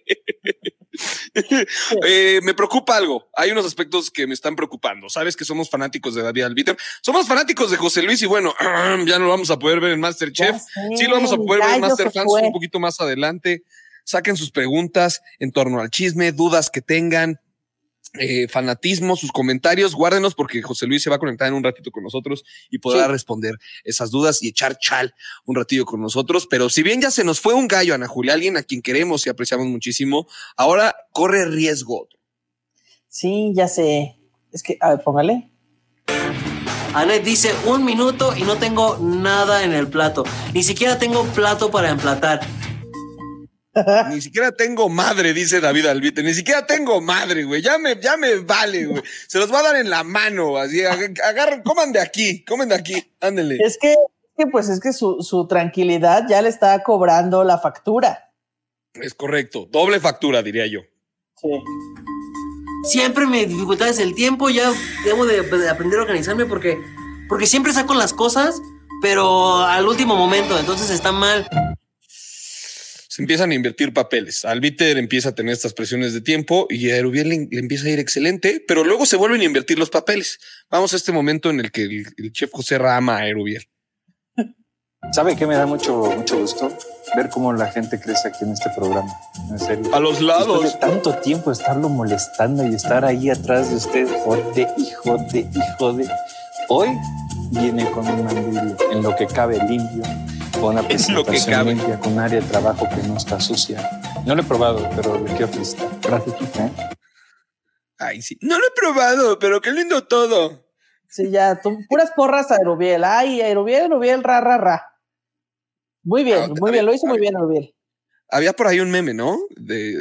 Eh, me preocupa algo. Hay unos aspectos que me están preocupando. Sabes que somos fanáticos de David Albiter. Somos fanáticos de José Luis y bueno, ya no lo vamos a poder ver en Masterchef. Sí lo vamos a poder ver en
fue.
un poquito más adelante. Saquen sus preguntas en torno al chisme, dudas que tengan, eh, fanatismo, sus comentarios, guárdenos porque José Luis se va a conectar en un ratito con nosotros y podrá
Sí.
responder esas dudas y echar chal un ratillo con nosotros. Pero si bien ya se nos fue un gallo, Ana Julia, alguien a quien queremos y apreciamos muchísimo, ahora corre riesgo.
Sí, ya sé. Es que, a ver, póngale.
Anet dice un minuto y no tengo nada en el plato. Ni siquiera tengo plato para emplatar.
Ni siquiera tengo madre, dice David Albite. Ni siquiera tengo madre, güey. Ya me, ya me vale, güey. Se los va a dar en la mano. Así, ag- agarren, coman de aquí, comen de aquí. Ándele.
Es que, es que, pues es que su, su tranquilidad ya le está cobrando la factura.
Es correcto. Doble factura, diría yo.
Sí.
Siempre mi dificultad es el tiempo. Ya debo de, de aprender a organizarme porque, porque siempre saco las cosas, pero al último momento. Entonces está mal.
Se empiezan a invertir papeles. Albiter empieza a tener estas presiones de tiempo y a Erubiel le, le empieza a ir excelente, pero luego se vuelven a invertir los papeles. Vamos a este momento en el que el, el chef José ama a Erubiel.
¿Sabe qué me da mucho, mucho gusto? Ver cómo la gente crece aquí en este programa. En serio.
A los lados.
Después de tanto tiempo estarlo molestando y estar ahí atrás de usted, joder, hijo de, hijo de. Hoy viene con un mandil en lo que cabe limpio, con una
En lo que
presentación
cabe.
limpia, con un área de trabajo que no está sucia. No lo he probado, pero le quiero felicitar. Gracias, ¿eh?
Ay, sí. No lo he probado, pero qué lindo todo.
Sí, ya, tú- puras porras a Erubiel. Ay, Erubiel, Erubiel, ra, ra, ra. Muy bien, muy bien, lo hizo muy bien Erubiel.
Había por ahí un meme, ¿no? De,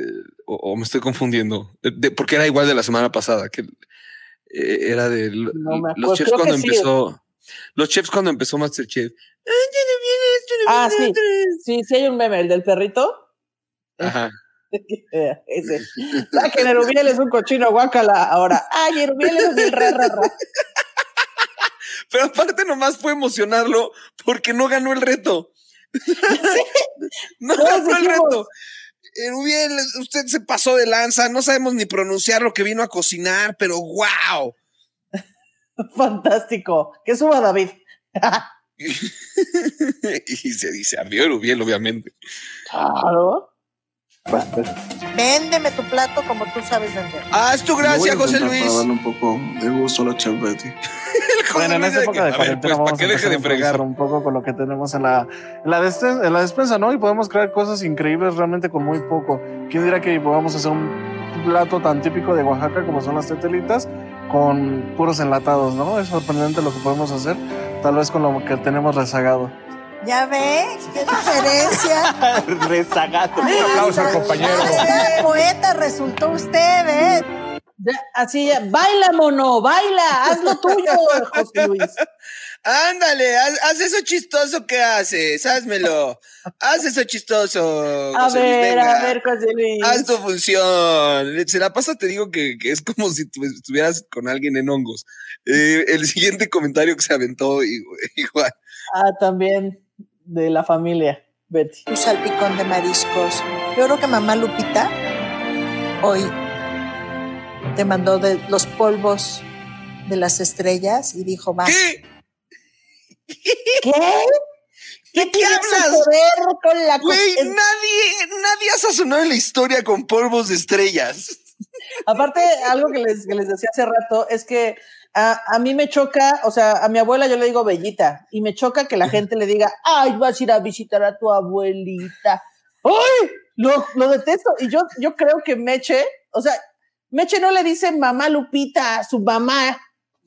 o, o me estoy confundiendo, De- de- porque era igual de la semana pasada, que eh, era de lo-
No me acuerdo,
los chefs cuando
sí.
empezó, los chefs cuando empezó Masterchef.
Ah, sí, sí, sí hay un meme, el del perrito.
Ajá.
Eh, Ese. Ah, que Erubiel es un cochino guacala ahora. Ay, Erubiel es un ra, ra, ra.
Pero aparte nomás fue emocionarlo porque no ganó el reto. no
Todos
ganó el reto. Erubiel, usted se pasó de lanza, no sabemos ni pronunciar lo que vino a cocinar, pero wow.
Fantástico. Que suba David.
y se dice, ardió Erubiel, obviamente.
Claro.
Véndeme tu plato como tú sabes vender.
Haz tu
Lo voy
gracia,
a
José
intentar
Luis.
Para darle un poco de gusto a la chef Betty.
Bueno, en esta
de
época
que-
de
ver,
cuarentena
pues,
vamos
¿para qué
a
deje
empezar
de fregar?
un poco con lo que tenemos en la, en la, despen- en la despensa, ¿no? Y podemos crear cosas increíbles realmente con muy poco. ¿Quién dirá que podamos hacer un plato tan típico de Oaxaca como son las tetelitas con puros enlatados, ¿no? Es sorprendente lo que podemos hacer, tal vez con lo que tenemos rezagado.
¿Ya ve? ¿Qué diferencia?
rezagado.
Un aplauso al compañero.
Poeta resultó usted, ¿eh?
Ya, así, ya, baila, mono, baila, haz lo tuyo, José Luis.
Ándale, haz, haz eso chistoso que haces, házmelo. Haz eso chistoso.
A
Luis,
ver,
venga.
a ver, José Luis.
Haz tu función. Se la pasa, te digo que, que es como si tu- estuvieras con alguien en hongos. Eh, el siguiente comentario que se aventó, igual.
Ah, también de la familia, Betty.
Un salpicón de mariscos. Yo creo que mamá Lupita hoy te mandó de los polvos de las estrellas y dijo, va.
¿Qué?
¿Qué?
¿De qué
tiene
hablas?
eso que ver con la
Güey, nadie, nadie ha sazonado en la historia con polvos de estrellas.
Aparte, algo que les, que les decía hace rato es que a, a mí me choca, o sea, a mi abuela yo le digo bellita, y me choca que la gente le diga, ay, vas a ir a visitar a tu abuelita. ¡Ay! Lo, lo detesto. Y yo, yo creo que Meche, o sea, Meche no le dice mamá Lupita a su mamá.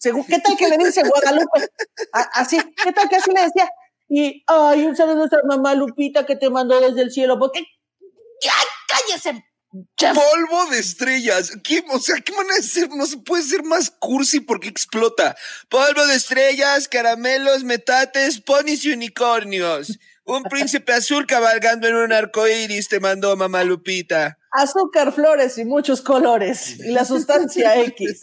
¿Qué tal que le dice Guadalupe? A- así, ¿qué tal que así le decía? Y, ay, un saludo a mamá Lupita que te mandó desde el cielo, porque, ¡ya, cállese! chef!
Polvo de estrellas. ¿Qué? O sea, ¿qué manera de ser? No se puede ser más cursi porque explota. Polvo de estrellas, caramelos, metates, ponis y unicornios. Un príncipe azul cabalgando en un arco iris te mandó mamá Lupita.
Azúcar, flores y muchos colores. Y la sustancia X.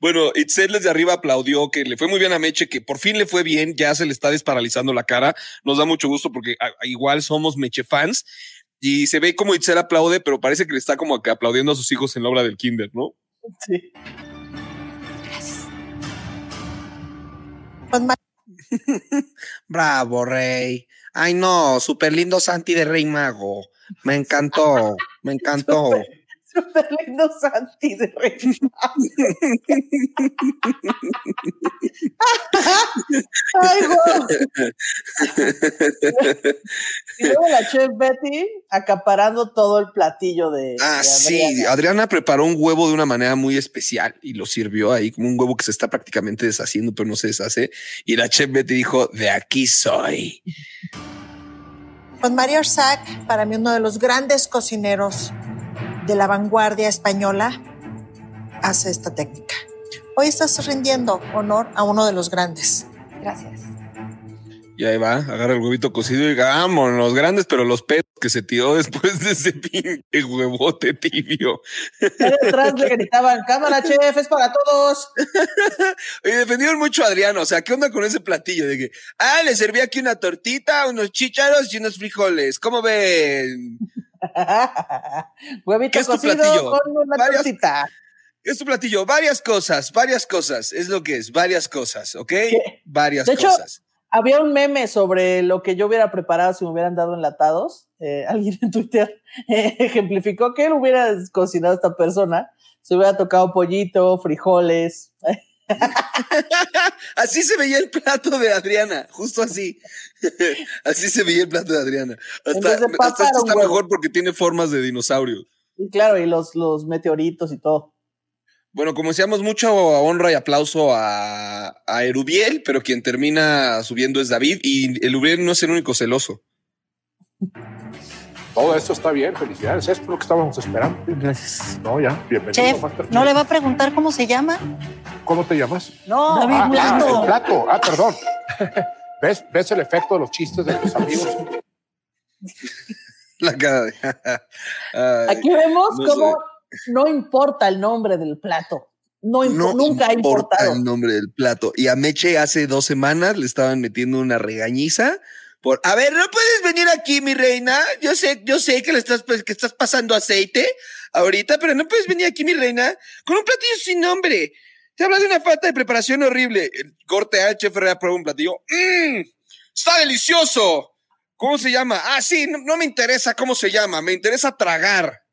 Bueno, Itzel desde arriba aplaudió que le fue muy bien a Meche, que por fin le fue bien, ya se le está desparalizando la cara. Nos da mucho gusto porque igual somos Meche fans. Y se ve como Itzel aplaude, pero parece que le está como que aplaudiendo a sus hijos en la obra del Kinder, ¿no?
Sí.
Ma-
Bravo, Rey. Ay, no, súper lindo Santi de Rey Mago. Me encantó, me encantó.
Súper lindo Santi de. Ay, guau. Y luego la chef Betty acaparando todo el platillo de.
Ah,
de
sí. Adriana preparó un huevo de una manera muy especial y lo sirvió ahí como un huevo que se está prácticamente deshaciendo, pero no se deshace. Y la chef Betty dijo, de aquí soy.
Pues Mario Arzac, para mí uno de los grandes cocineros de la vanguardia española, hace esta técnica. Hoy estás rindiendo honor a uno de los grandes.
Gracias.
Y ahí va, agarra el huevito cocido y vámonos, grandes, pero los pedos. Que se tiró después de ese pinche huevote tibio.
Ahí detrás le gritaban, cámara, chef, es para todos.
Y defendieron mucho a Adriano. O sea, ¿qué onda con ese platillo? De que, ah, le serví aquí una tortita, unos chícharos y unos frijoles. ¿Cómo ven?
Huevito
¿Qué es tu platillo?
con una
Varias-
tortita.
¿Qué es tu platillo? Varias cosas, varias cosas. Es lo que es, varias cosas, ¿ok? Varias
De hecho,
cosas.
Había un meme sobre lo que yo hubiera preparado si me hubieran dado enlatados. Eh, alguien en Twitter eh, ejemplificó que él hubiera cocinado a esta persona. Se hubiera tocado pollito, frijoles.
Así se veía el plato de Adriana, justo así. así se veía el plato de Adriana. Hasta, está mejor porque tiene formas de dinosaurio.
Y claro, y los, los meteoritos y todo.
Bueno, como decíamos, mucho honra y aplauso a, a Erubiel, pero quien termina subiendo es David y Erubiel no es el único celoso.
Todo esto está bien, felicidades. Es lo que estábamos esperando.
Gracias.
No, ya, bienvenido.
Chef. ¿no le va a preguntar cómo se llama?
¿Cómo te llamas?
No,
ah, ah,
plato.
el plato. Ah, perdón. ¿Ves, ¿Ves el efecto de los chistes de tus amigos?
La cara de.
Aquí vemos
no
cómo no importa el nombre del plato. No,
no
nunca ha
importa
importado.
el nombre del plato. Y a Meche hace dos semanas le estaban metiendo una regañiza por, a ver, no puedes venir aquí, mi reina. Yo sé, yo sé que le estás, pues, que estás pasando aceite ahorita, pero no puedes venir aquí, mi reina, con un platillo sin nombre. Te hablas de una falta de preparación horrible. El corte A, el chef prueba un platillo. ¡Mmm! ¡Está delicioso! ¿Cómo se llama? Ah, sí, no, no me interesa cómo se llama, me interesa tragar.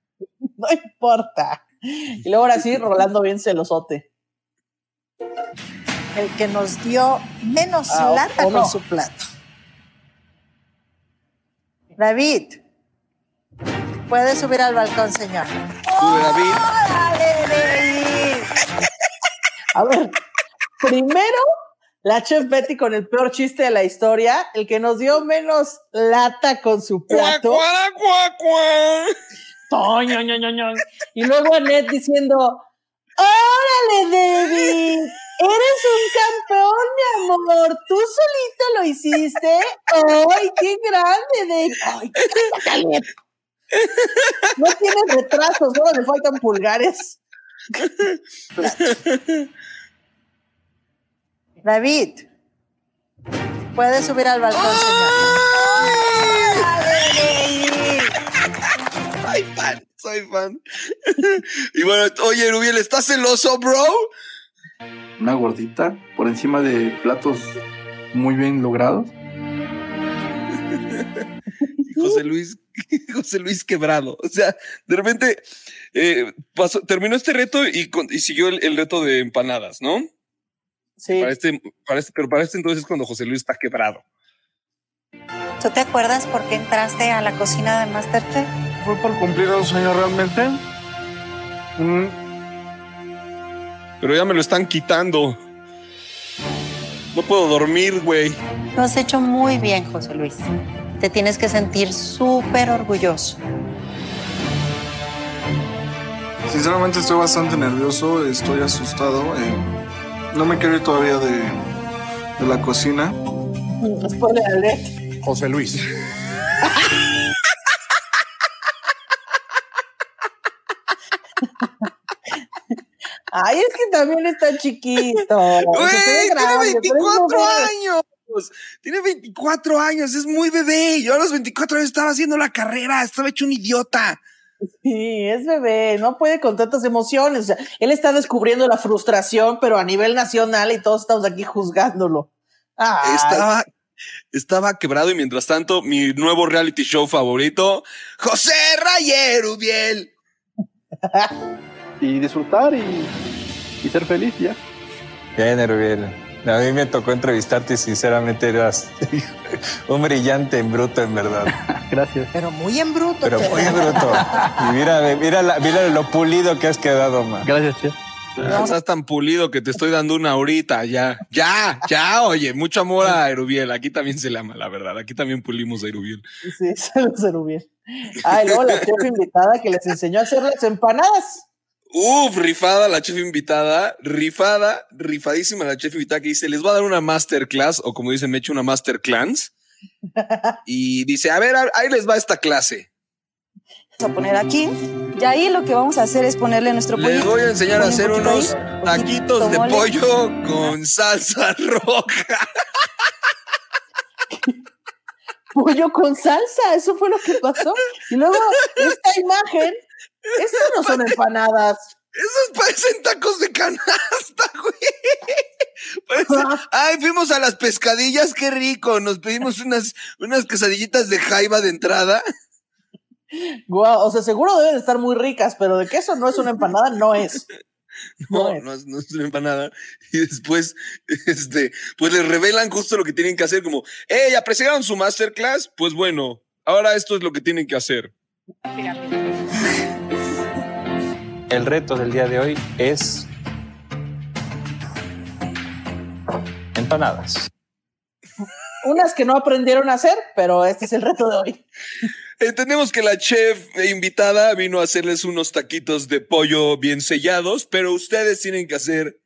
No importa. Y luego ahora sí, Rolando bien celosote.
El que nos dio menos
Ah,
lata
no.
con su plato. David, puede subir al balcón, señor.
David.
¡Órale, David!
A ver, primero la chef Betty con el peor chiste de la historia, el que nos dio menos lata con su plato. Toño, ño, ño, ño. Y luego Annette diciendo, ¡Órale, David! Eres un campeón, mi amor. Tú solito lo hiciste. ¡Ay, qué grande, David! ¡Ay, Annette! No tienes retrasos, solo le faltan pulgares.
David, puede subir al balcón, señor.
Soy fan, soy fan. y bueno, oye, Rubiel, ¿estás celoso, bro?
Una gordita por encima de platos muy bien logrados.
José Luis, José Luis quebrado. O sea, de repente eh, pasó- terminó este reto y, siguió el, el reto de empanadas, ¿no?
Sí.
Para este, para este- pero para este entonces es cuando José Luis está quebrado.
¿Tú te acuerdas por qué entraste a la cocina de Masterchef?
Fue por cumplir un sueño realmente. Mm,
Pero ya me lo están quitando. No puedo dormir, güey.
Lo has hecho muy bien, José Luis. Te tienes que sentir súper orgulloso.
Sinceramente estoy bastante nervioso, estoy asustado. eh, no me quiero ir todavía de, de la cocina.
José Luis.
Ay, es que también está chiquito.
Güey, tiene
grande, pero es
24
bebé.
años. Tiene 24 años, es muy bebé. Yo a los 24 años estaba haciendo la carrera, estaba hecho un idiota.
Sí, es bebé, no puede con tantas emociones. O sea, él está descubriendo la frustración, pero a nivel nacional y todos estamos aquí juzgándolo. Ay,
Estaba, estaba quebrado y mientras tanto, mi nuevo reality show favorito, José Rayer Ubiel.
Y disfrutar y, y ser feliz ya. Bien, Erubiel. A mí me tocó entrevistarte y sinceramente eras un brillante en bruto, en verdad. Gracias.
Pero muy en bruto.
Pero muy bruto. Y mira, mira, la- mira lo pulido que has quedado, man. Gracias, chef.
Ah, Estás tan pulido que te estoy dando una ahorita, ya, ya, ya, oye, mucho amor a Erubiel, aquí también se le ama, la verdad, aquí también pulimos a Erubiel.
Sí, saludos, Erubiel. Ah, y luego la chef invitada que les enseñó a hacer las empanadas.
Uf, rifada la chef invitada, rifada, rifadísima la chef invitada que dice, les voy a dar una masterclass, o como dice Meche, una masterclass, y dice, a ver, ahí les va esta clase.
Vamos a poner aquí. Y ahí lo que vamos a hacer es ponerle nuestro pollo.
Les voy a enseñar a hacer unos taquitos de pollo con salsa roja.
pollo con salsa, eso fue lo que pasó. Y luego, esta imagen, esas no son empanadas.
Esos parecen tacos de canasta, güey. ay, fuimos a las pescadillas, qué rico. Nos pedimos unas, unas quesadillitas de jaiba de entrada.
Guau, o sea, seguro deben estar muy ricas, pero de que eso no es una empanada, no es.
No, no es, no es una empanada. Y después, este, pues les revelan justo lo que tienen que hacer, como, ¡eh! ¿Apreciaron su masterclass? Pues bueno, ahora esto es lo que tienen que hacer.
El reto del día de hoy es empanadas.
Unas que no aprendieron a hacer, pero este es el reto de hoy.
Entendemos que la chef invitada vino a hacerles unos taquitos de pollo bien sellados, pero ustedes tienen que hacer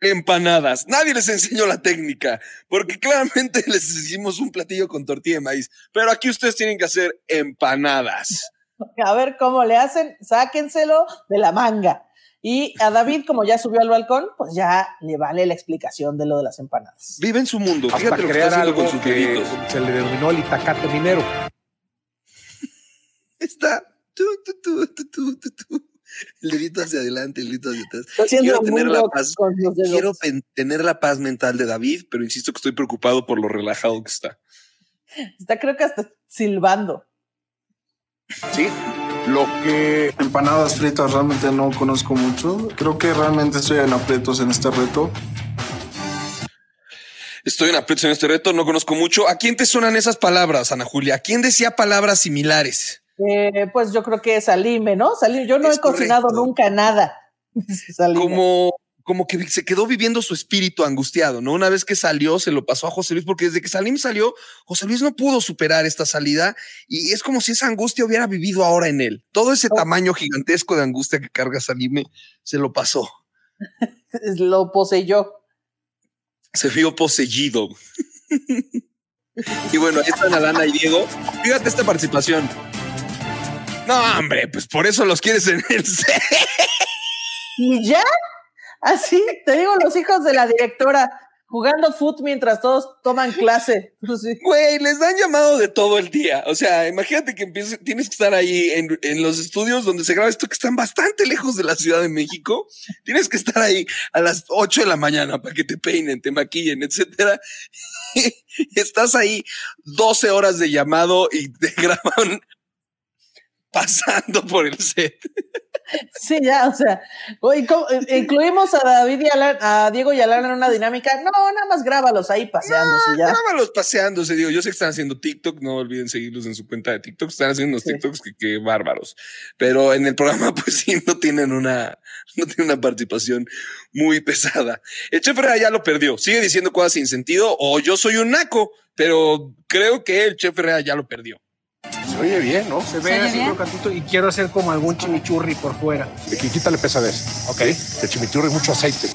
empanadas. Nadie les enseñó la técnica, porque claramente les hicimos un platillo con tortilla de maíz, pero aquí ustedes tienen que hacer empanadas.
A ver cómo le hacen, sáquenselo de la manga. Y a David, como ya subió al balcón, pues ya le vale la explicación de lo de las empanadas.
Vive en su mundo.
Hasta
Fíjate lo que
crear
está haciendo
algo
con sus
que
deditos.
se le denominó el itacate minero.
Está. Tú, tú, tú, tú, tú, tú, tú. El dedito hacia adelante, el dedito hacia atrás. Quiero la paz. tener la paz mental de David, pero insisto que estoy preocupado por lo relajado que está.
Está creo que hasta silbando.
Sí. Lo que.
Empanadas fritas realmente no conozco mucho. Creo que realmente estoy en aprietos en este reto.
Estoy en aprietos en este reto, no conozco mucho. ¿A quién te suenan esas palabras, Ana Julia? ¿A quién decía palabras similares?
Eh, pues yo creo que es Salime, ¿no? Salime, yo no
Es
he cocinado nunca nada. Salime.
Como, como que se quedó viviendo su espíritu angustiado, ¿no? Una vez que salió, se lo pasó a José Luis, porque desde que Salim salió, José Luis no pudo superar esta salida y es como si esa angustia hubiera vivido ahora en él. Todo ese tamaño gigantesco de angustia que carga Salime se lo pasó.
Lo poseyó.
Se vio poseído. y bueno, ahí están Alana y Diego. Fíjate esta participación. No, hombre, pues por eso los quieres en el set.
Y ya, así, te digo, los hijos de la directora jugando foot mientras todos toman clase. Pues.
Güey, les dan llamado de todo el día. O sea, imagínate que empieces- tienes que estar ahí en, en los estudios donde se graba esto, que están bastante lejos de la Ciudad de México. Tienes que estar ahí a las 8 de la mañana para que te peinen, te maquillen, etcétera. Estás ahí 12 horas de llamado y te graban pasando por el set.
Sí, ya, o sea, oye, ¿cómo- eh, incluimos a David y Alan- a Diego y Alan en una dinámica. No, nada más grábalos ahí paseándose ya.
Grábalos paseándose, digo, yo sé que están haciendo TikTok, no olviden seguirlos en su cuenta de TikTok, están haciendo unos TikToks que, que bárbaros, pero en el programa pues sí no tienen una, no tienen una participación muy pesada. El chef Herrera ya lo perdió, sigue diciendo cosas sin sentido o yo soy un naco, pero creo que el chef Herrera ya lo perdió.
Se oye bien, ¿no?
Se ve así crocantito y quiero hacer como algún chimichurri por fuera.
Aquí quítale pesadez. Ok. El chimichurri, mucho aceite.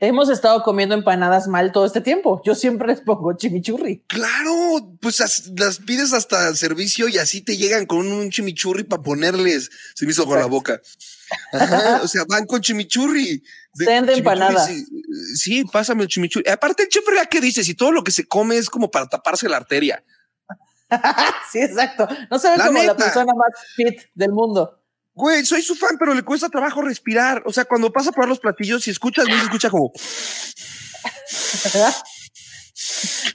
Hemos estado comiendo empanadas mal todo este tiempo. Yo siempre les pongo chimichurri.
Claro, pues as- las pides hasta el servicio y así te llegan con un chimichurri para ponerles. Se me hizo con la boca. Ajá, o sea, van con chimichurri. De-
de empanada.
Sí, sí, pásame el chimichurri. Aparte, el chef ¿qué dice? Si todo lo que se come es como para taparse la arteria.
sí, exacto. No se ve
La
como la persona más fit del mundo.
Güey, soy su fan, pero le cuesta trabajo respirar. O sea, cuando pasa por los platillos, si escuchas se escucha como.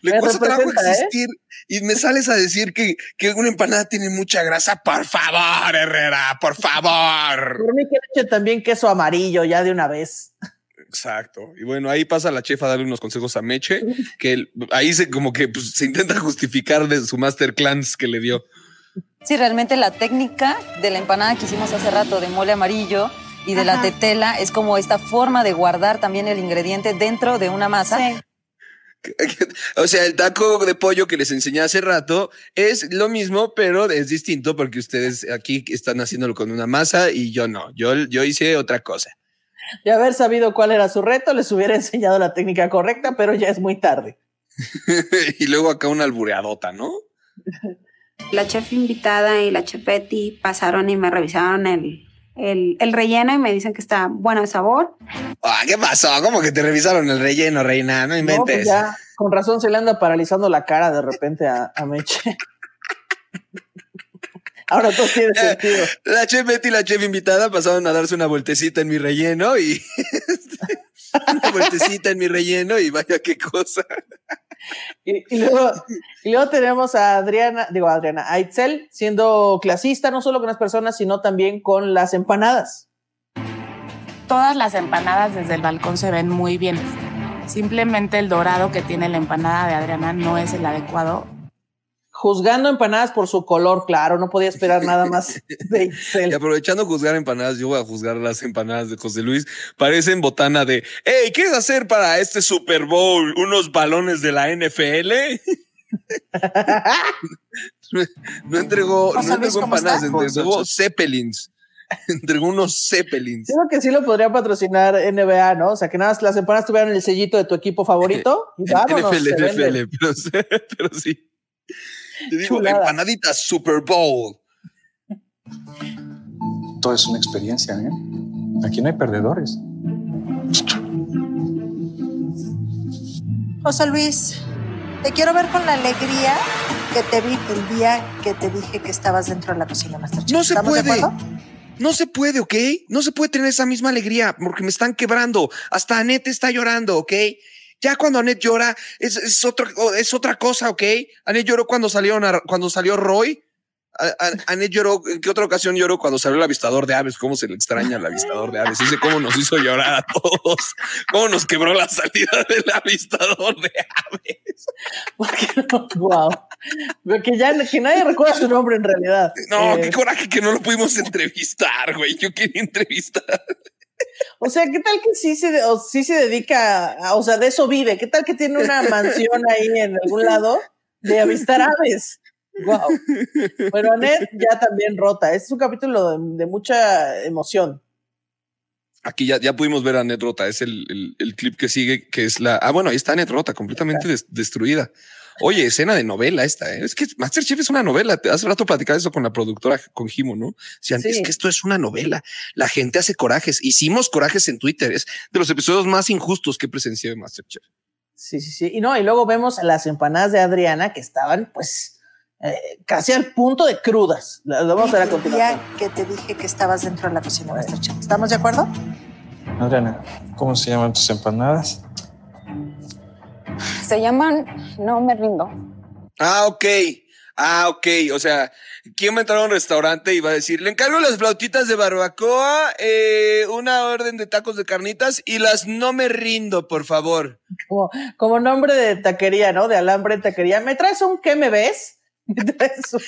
Le
Me
cuesta trabajo
¿eh?
existir. Y me sales a decir que, que una empanada tiene mucha grasa. Por favor, Herrera, por favor.
Por mí que le eche también queso amarillo ya de una vez.
Exacto. Y bueno, ahí pasa la chef a darle unos consejos a Meche, que él- ahí se como que pues, se intenta justificar de su masterclass que le dio.
Sí, realmente la técnica de la empanada que hicimos hace rato de mole amarillo y de la tetela es como esta forma de guardar también el ingrediente dentro de una masa.
O sea, el taco de pollo que les enseñé hace rato es lo mismo, pero es distinto porque ustedes aquí están haciéndolo con una masa y yo no. Yo, yo hice otra cosa.
De haber sabido cuál era su reto, les hubiera enseñado la técnica correcta, pero ya es muy tarde.
y luego acá una albureadota, ¿no?
La chef invitada y la chef Betty pasaron y me revisaron el, el, el relleno y me dicen que está bueno de sabor.
Ah, ¿Qué pasó? ¿Cómo que te revisaron el relleno, reina? No
No,
inventes.
pues ya, con razón se le anda paralizando la cara de repente a, a Meche. Ahora todo tiene sentido.
La chef Betty y la chef invitada pasaron a darse una vueltecita en mi relleno y una vueltecita en mi relleno y vaya qué cosa.
Y, y luego, y luego tenemos a Adriana, digo a Adriana, a Itzel siendo clasista, no solo con las personas, sino también con las empanadas.
Todas las empanadas desde el balcón se ven muy bien. Simplemente el dorado que tiene la empanada de Adriana no es el adecuado.
Juzgando empanadas por su color, claro, no podía esperar nada más de Itzel.
Y aprovechando juzgar empanadas, yo voy a juzgar las empanadas de José Luis. Parecen botana de, hey, ¿qué hacer para este Super Bowl? ¿Unos balones de la NFL? no entregó, no entregó
¿cómo
empanadas, entregó Zeppelins. entregó unos Zeppelins.
Creo que sí lo podría patrocinar NBA, ¿no? O sea, que nada más las empanadas tuvieran el sellito de tu equipo favorito y vámonos.
NFL. NFL, pero sí. Te digo,
Chulada.
empanaditas Super Bowl.
Todo es una experiencia, ¿eh? Aquí no hay perdedores.
José Luis, te quiero ver con la alegría que te vi el día que te dije que estabas dentro de la cocina Masterchef.
No se
¿Estamos de
puede. No se puede, ¿ok? No se puede tener esa misma alegría porque me están quebrando. Hasta Anet está llorando, ¿ok? Ya cuando Anet llora es, es, otro- es otra cosa, ¿ok? Anet lloró cuando, salieron a- cuando salió Roy. A- a- Anet lloró, ¿en qué otra ocasión lloró? Cuando salió el avistador de aves. ¿Cómo se le extraña el avistador de aves? Ese cómo nos hizo llorar a todos. ¿Cómo nos quebró la salida del avistador de aves?
Wow. Que ya que nadie recuerda su nombre en realidad.
No,
Eh,
qué coraje que no lo pudimos entrevistar, güey. Yo quería entrevistar.
O sea, ¿qué tal que sí se, de- o sí se dedica, a- o sea, de eso vive? ¿Qué tal que tiene una mansión ahí en algún lado de avistar aves? Wow. Bueno, Anet ya también rota. Este es un capítulo de, de mucha emoción.
Aquí ya, ya pudimos ver a Net Rota. Es el, el- el clip que sigue, que es la. Ah, bueno, ahí está Net Rota, completamente des- destruida. Oye, escena de novela esta. ¿eh? Es que Masterchef es una novela. Te- Hace rato platicaba eso con la productora, con Jimo, ¿no? Decían,
Sí.
es que esto es una novela. La gente hace corajes. Hicimos corajes en Twitter. Es de los episodios más injustos que he presenciado de Masterchef.
Sí, sí, sí. Y no, y luego vemos las empanadas de Adriana que estaban, pues, eh, casi al punto de crudas. Las vamos a ver a
El
continuación.
día que te dije que estabas dentro de la cocina Masterchef. ¿Estamos de acuerdo?
Adriana, ¿cómo se llaman tus empanadas?
Se llaman No me rindo.
Ah, ok. Ah, ok. O sea, ¿quién va a entrar a un restaurante y va a decir, le encargo las flautitas de barbacoa, eh, una orden de tacos de carnitas y las no me rindo, por favor?
Como, como nombre de taquería, ¿no? De alambre de taquería. ¿Me traes un qué me ves? ¿Me traes un-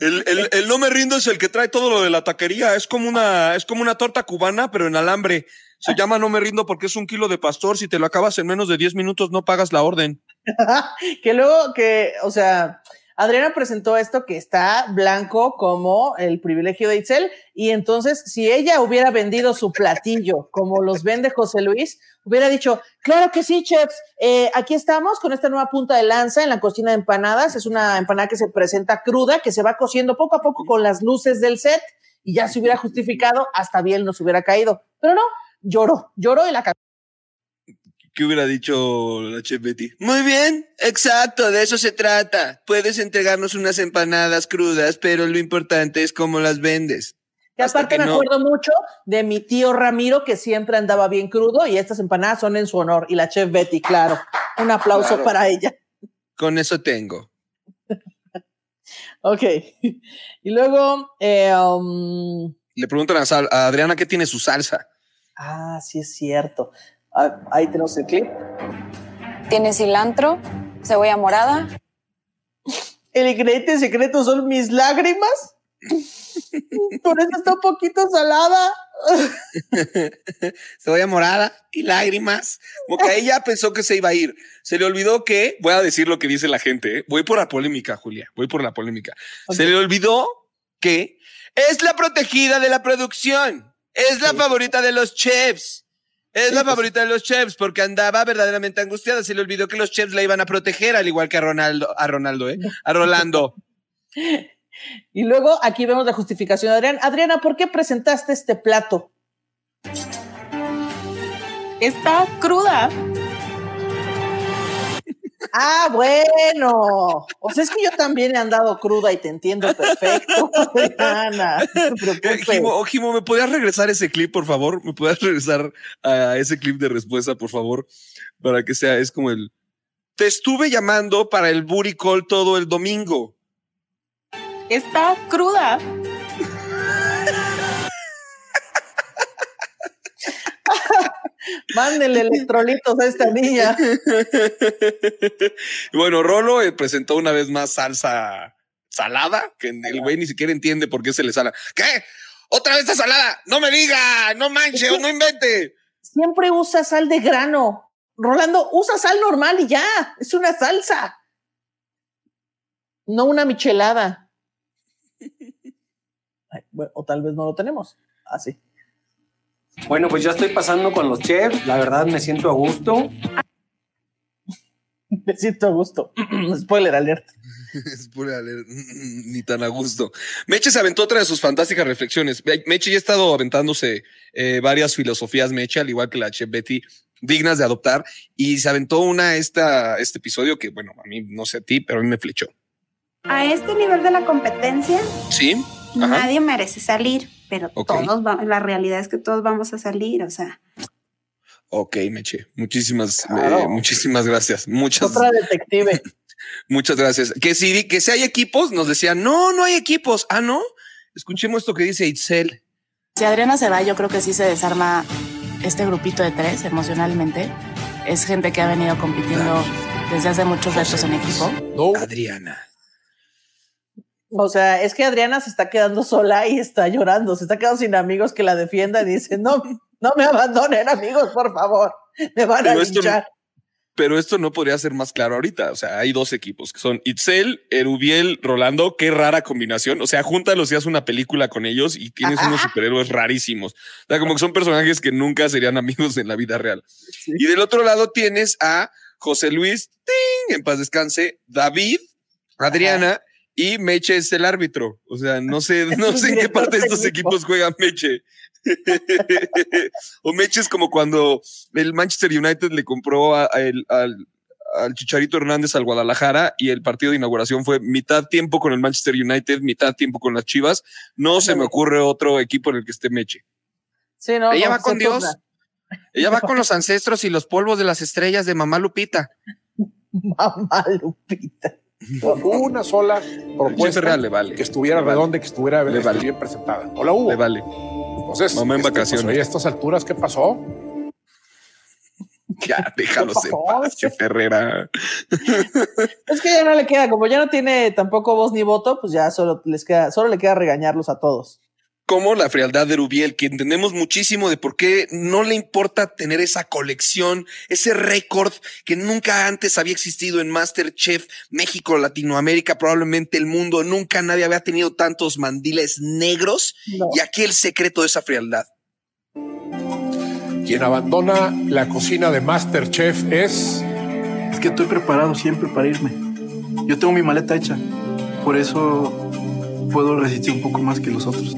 El, el- el no me rindo es el que trae todo lo de la taquería. Es como una, es como una torta cubana, pero en alambre. Se llama no me rindo porque es un kilo de pastor. Si te lo acabas en menos de 10 minutos, no pagas la orden.
que luego que, o sea, Adriana presentó esto que está blanco como el privilegio de Itzel y entonces si ella hubiera vendido su platillo como los vende José Luis, hubiera dicho, claro que sí, chefs, eh, aquí estamos con esta nueva punta de lanza en la cocina de empanadas, es una empanada que se presenta cruda, que se va cociendo poco a poco con las luces del set y ya se hubiera justificado, hasta bien nos hubiera caído, pero no, lloró, lloró y la cagó.
¿Qué hubiera dicho la chef Betty? Muy bien, exacto, de eso se trata. Puedes entregarnos unas empanadas crudas, pero lo importante es cómo las vendes.
Que aparte
que
me
no-
acuerdo mucho de mi tío Ramiro, que siempre andaba bien crudo, y estas empanadas son en su honor. Y la chef Betty, claro. Un aplauso
Claro.
para ella.
Con eso tengo.
Ok. Y luego, eh, um,
Le preguntan a, a Adriana qué tiene su salsa.
Ah, sí es cierto. Ah, ahí tenemos el clip.
Tiene cilantro, cebolla morada.
El ingrediente secreto son mis lágrimas. Por eso está un poquito salada.
Cebolla morada y lágrimas. Como que ella pensó que se iba a ir. Se le olvidó que, voy a decir lo que dice la gente, ¿eh? voy por la polémica, Julia, voy por la polémica. Se le olvidó que es la protegida de la producción, es la favorita de los chefs, Es la
pues.
favorita de los chefs porque andaba verdaderamente angustiada. Se le olvidó que los chefs la iban a proteger, al igual que a Ronaldo, a Ronaldo, ¿eh? A Rolando.
Y luego aquí vemos la justificación de Adriana. Adriana, ¿por qué presentaste este plato?
Está cruda.
Ah, bueno. O sea, es que yo también he andado cruda y te entiendo perfecto, Adriana. No te
Eh,
preocupes.
Jimo, oh, Jimo, ¿me podías regresar ese clip, por favor? ¿Me podías regresar a ese clip de respuesta, por favor? Para que sea, es como el... Te estuve llamando para el booty call todo el domingo.
Está cruda.
Mándenle electrolitos a esta niña.
Y bueno, Rolo eh, presentó una vez más salsa salada, que el güey ni siquiera entiende por qué se le sala. ¿Qué? ¿Otra vez esta salada? No me diga, no manche, o no invente.
Siempre usa sal de grano. Rolando, usa sal normal y ya. Es una salsa. No una michelada. Ay, bueno, o tal vez no lo tenemos. Así.
Bueno, pues ya estoy pasando con los chefs. La verdad me siento a gusto.
Me siento a gusto. Spoiler alert.
Spoiler alert, Ni tan a gusto. Meche se aventó otra de sus fantásticas reflexiones. Meche ya ha estado aventándose eh, varias filosofías, Meche, al igual que la chef Betty, dignas de adoptar. Y se aventó una esta, este episodio que, bueno, a mí no sé a ti, pero a mí me flechó.
A este nivel de la competencia,
Sí. Ajá.
nadie merece salir, pero todos va- la realidad es que todos vamos a salir, o sea.
Ok, Meche. Muchísimas,
Claro.
eh, muchísimas gracias. Muchas,
Otra detective.
muchas gracias. Que si, que si hay equipos, nos decían, no, no hay equipos. Ah, no. Escuchemos esto que dice Itzel.
Si Adriana se va, yo creo que sí se desarma este grupito de tres emocionalmente. Es gente que ha venido compitiendo desde hace muchos retos en equipo.
Adriana.
O sea, es que Adriana se está quedando sola y está llorando. Se está quedando sin amigos que la defiendan y dice, no, no me abandonen, amigos, por favor. Me van a
esto,
linchar.
pero esto no podría ser más claro ahorita. O sea, hay dos equipos que son Itzel, Erubiel, Rolando. Qué rara combinación. O sea, júntalos y haz una película con ellos y tienes unos superhéroes rarísimos. O sea, como que son personajes que nunca serían amigos en la vida real. Y del otro lado tienes a José Luis, ¡ting! en paz descanse, David, Adriana y Meche es el árbitro. O sea, no sé, no sé en qué parte de estos equipos juega Meche. o Meche es como cuando el Manchester United le compró a- a el- al, al Chicharito Hernández al Guadalajara y el partido de inauguración fue mitad tiempo con el Manchester United, mitad tiempo con las Chivas. No se me ocurre otro equipo en el que esté Meche.
Sí, no,
Ella
no,
va con Dios.
turna.
Ella va con los ancestros y los polvos de las estrellas de mamá Lupita.
Mamá Lupita.
Una sola propuesta
real le vale.
que estuviera
Le
redonda que estuviera
Le vale.
bien presentada. ¿O la hubo?
Le vale.
Entonces,
Mamá en
este,
vacaciones.
pues, oye, a estas alturas, ¿qué pasó?
Ya, déjalos en paz, Che Ferrera.
Es que ya no le queda, como ya no tiene tampoco voz ni voto, pues ya solo les queda, solo le queda regañarlos a todos.
Como la frialdad de Rubiel, que entendemos muchísimo de por qué no le importa tener esa colección, ese récord que nunca antes había existido en Masterchef México, Latinoamérica, probablemente el mundo. Nunca nadie había tenido tantos mandiles negros. Y aquí el secreto de esa frialdad.
Quien abandona la cocina de Masterchef es.
Es que estoy preparado siempre para irme. Yo tengo mi maleta hecha. Por eso puedo resistir un poco más que los otros.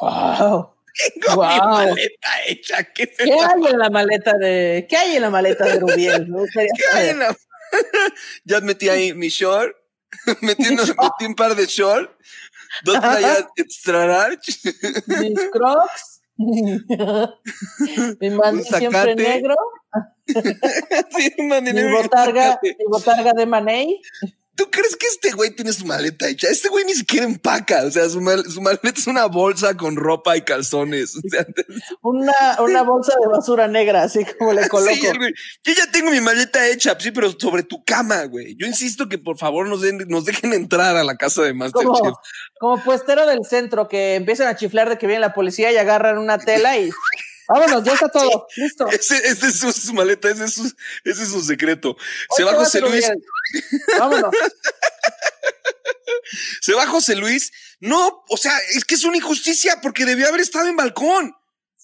Wow.
Tengo mi maleta hecha. ¿Qué,
¿Qué hay en la maleta de, qué hay en la maleta de Rubiel?
¿Qué hay en la- ya metí ahí mi short, metí, unos- metí un par de short, dos playas extra large,
Mis crocs. Mi siempre
zacate.
negro.
Sí,
Mi botarga, mi botarga de Manei.
¿Tú crees que este güey tiene su maleta hecha? Este güey ni siquiera empaca. O sea, su, mal- su maleta es una bolsa con ropa y calzones. O sea,
Una, una bolsa de basura negra, así como le coloco.
sí, güey, Yo ya tengo mi maleta hecha, sí, pero sobre tu cama, güey. Yo insisto que por favor nos, den- nos dejen entrar a la casa de Masterchef.
como, como puestero del centro que empiezan a chiflar de que viene la policía y agarran una tela y vámonos, ya está todo, listo.
Ese, ese es su, su maleta, ese es su, ese es su secreto. Se va José Luis.
Vámonos.
Se va José Luis. No, o sea, es que es una injusticia porque debió haber estado en balcón.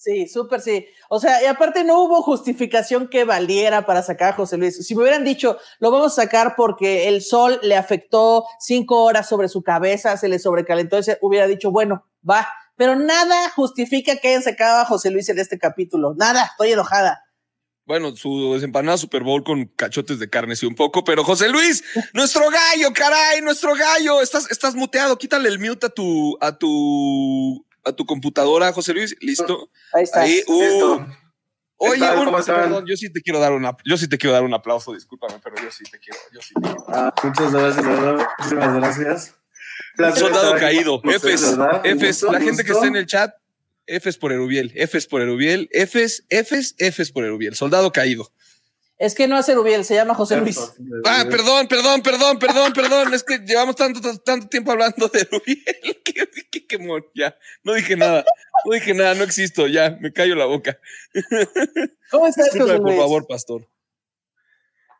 Sí, súper sí. O sea, y aparte no hubo justificación que valiera para sacar a José Luis. Si me hubieran dicho, lo vamos a sacar porque el sol le afectó cinco horas sobre su cabeza, se le sobrecalentó, ese, hubiera dicho, bueno, va. Pero nada justifica que hayan sacado a José Luis en este capítulo. Nada, estoy enojada.
Bueno, su desempanada Super Bowl con cachotes de carne, sí, un poco, pero José Luis, nuestro gallo, caray, nuestro gallo. Estás, estás muteado. Quítale el mute a tu, a tu, a tu computadora, José Luis. Listo.
Ahí está.
Ahí, uh.
Listo.
Oye,
¿Qué tal?
un-
¿Cómo están?
perdón, yo sí te quiero dar una, yo sí te quiero dar un aplauso, discúlpame, pero yo sí te quiero, yo sí te quiero.
Ah, muchas gracias, ¿verdad? Muchísimas gracias.
Soldado caído, Fs, Fs, la gente que está en el chat, Fs por Erubiel, Fs por Erubiel, Fs, Fs, Fs por Erubiel, soldado caído.
Es que no es Erubiel, se llama José Luis.
Ah, perdón, perdón, perdón, perdón, perdón. Es que llevamos tanto, tiempo hablando de Rubiel. que, que, que mon- ya, no dije nada. No dije nada, no existo. Ya, me callo la boca.
¿Cómo estás, José
por
Luis?
favor, pastor.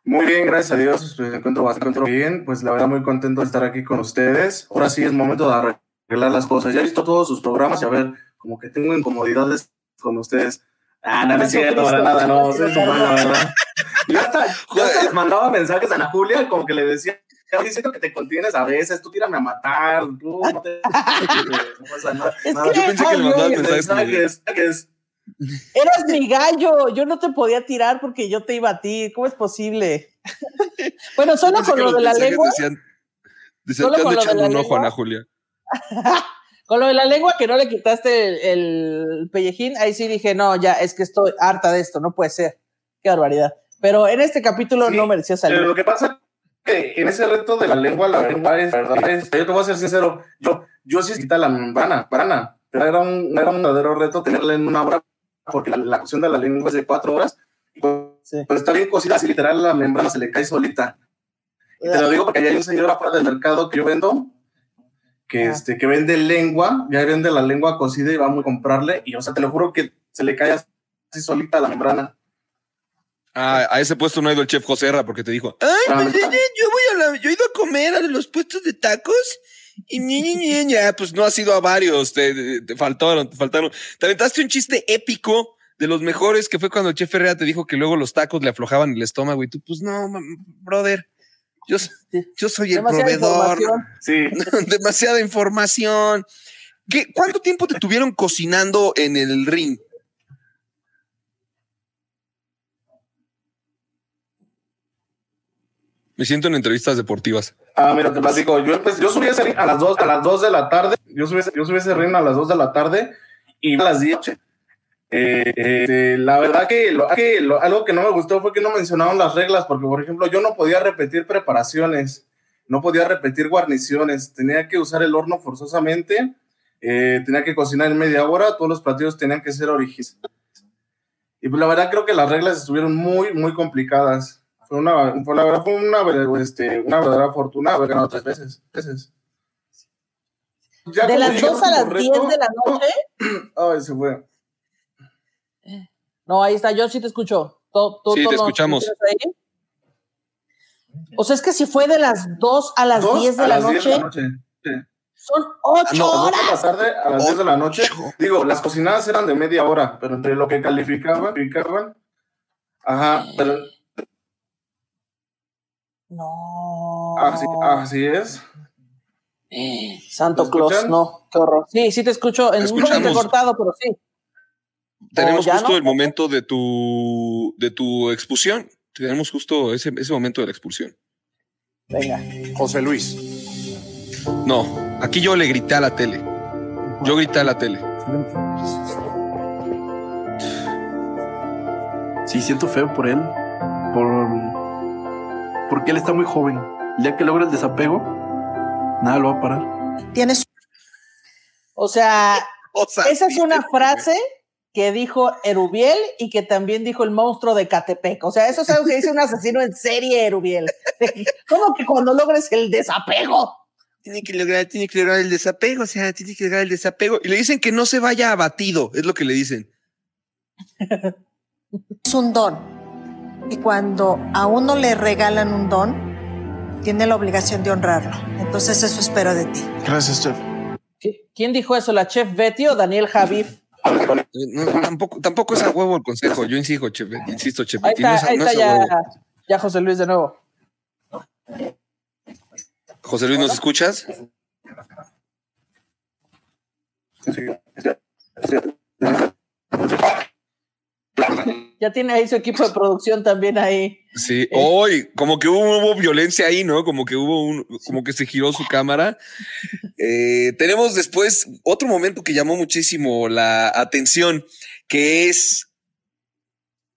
Muy bien, gracias a Dios. pues, Me encuentro bastante bien. Pues la verdad, muy contento de estar aquí con ustedes. Ahora sí es momento de arreglar las cosas. Ya he visto todos sus programas y a ver, como que tengo incomodidades con ustedes. Ah, no, no es cierto, para nada, no, madre, la verdad. Yo hasta, yo hasta les mandaba mensajes a Ana Julia, como que le decía, "Oye, siento que te contienes a veces, tú tírame a matar, tú no te... no pasa nada. Yo pensé que le
no,
mensajes, mensajes.
Eras mi gallo, yo no te podía tirar porque yo te iba a ti. ¿Cómo es posible? bueno, solo con lo de la lengua.
Decían, decían
Solo con lo de
echando
la
un ojo. Ana Julia.
Con lo de la lengua que no le quitaste el, el pellejín, ahí sí dije, no, ya, es que estoy harta de esto, no puede ser. Qué barbaridad. Pero en este capítulo no mereció salir.
Pero lo que pasa es que en ese reto de la lengua, la lengua es verdad. es- yo te voy a ser sincero, yo, yo sí quita la membrana, pero era un, era un verdadero reto tenerla en una hora, porque la, la cocción de la lengua es de cuatro horas. Pues, pues está bien cocida, así literal la membrana se le cae solita. Y te lo digo porque hay un señor afuera del mercado que yo vendo, que, este, que vende lengua, ya vende la lengua cocida y vamos a comprarle, y o sea, te lo juro que se le cae así solita la membrana.
Ah, a ese puesto no ha ido el chef Joserra porque te dijo,
Ah,
ay, pues, yo, yo voy a la, yo he ido a comer a los puestos de tacos y ñe". pues no has ido a varios, te, te faltaron, te faltaron. Te aventaste un chiste épico de los mejores que fue cuando el chef Herrera te dijo que luego los tacos le aflojaban el estómago y tú, pues no, brother, yo, yo soy el
Demasiada
proveedor.
información.
Sí.
Demasiada información. ¿Qué, ¿Cuánto tiempo te tuvieron cocinando en el ring? Me siento en entrevistas deportivas.
Ah, mira, te platico. Yo, empecé- yo subí ese ring a las 2 a las 2 de la tarde. Yo subí, yo subí ese ring a las 2 de la tarde y a las 10. Eh, eh, la verdad que, lo- que lo- algo que no me gustó fue que no mencionaron las reglas, porque por ejemplo yo no podía repetir preparaciones, no podía repetir guarniciones, tenía que usar el horno forzosamente, eh, tenía que cocinar en media hora, todos los platillos tenían que ser originales. Y pues la verdad creo que las reglas estuvieron muy, muy complicadas. Fue una, fue, la verdad, fue una, este, una verdadera fortuna haber ganado tres veces. veces. Ya
de las
dijeron
2 a las
por
10
reto-
de la noche.
Ay, se fue.
No, ahí está, yo sí te escucho. ¿Tú, tú-
Sí,
tú
te
no-
escuchamos.
O sea, es que si fue de las 2 a las
Dos
10 de
a
la
las 10
noche,
de la noche. Sí.
son 8
No, dos
horas.
de la tarde a las 10 de la noche. Digo, las cocinadas eran de media hora, pero entre lo que calificaban, calificaban. Ajá, pero
No.
así, así es.
Santo
¿Me
Claus, no, qué horror. Sí, sí te escucho. En un momento cortado, pero sí.
Tenemos justo
no.
el momento de tu, de tu expulsión. Tenemos justo ese, ese momento de la expulsión.
Venga.
José Luis.
No, aquí yo le grité a la tele. Yo grité a la tele.
Sí, siento feo por él. Por. Porque él está muy joven. El día que logra el desapego, nada lo va a parar.
Tienes
O sea,
sea,
esa es una frase que dijo Erubiel y que también dijo el monstruo de Catepec. O sea, eso es algo que dice un asesino en serie, Erubiel. ¿Cómo que cuando logres el desapego?
Tiene que lograr, tiene que lograr el desapego, o sea, tiene que lograr el desapego. Y le dicen que no se vaya abatido, es lo que le dicen.
es un don. Y cuando a uno le regalan un don, tiene la obligación de honrarlo. Entonces eso espero de ti.
Gracias, chef.
¿Qui- ¿Quién dijo eso? ¿La chef Betty o Daniel Javif?
No, tampoco, tampoco es a huevo el consejo. Yo insisto, Chepe, insisto, Chepe.
Ahí
y no
está,
es a-
ahí
no
está ya, ya José Luis de nuevo.
José Luis, ¿nos escuchas?
Ya tiene ahí su equipo de producción también ahí.
Sí, hoy, como que hubo, hubo violencia ahí, ¿no? Como que hubo un, como que se giró su cámara. Eh, tenemos después otro momento que llamó muchísimo la atención, que es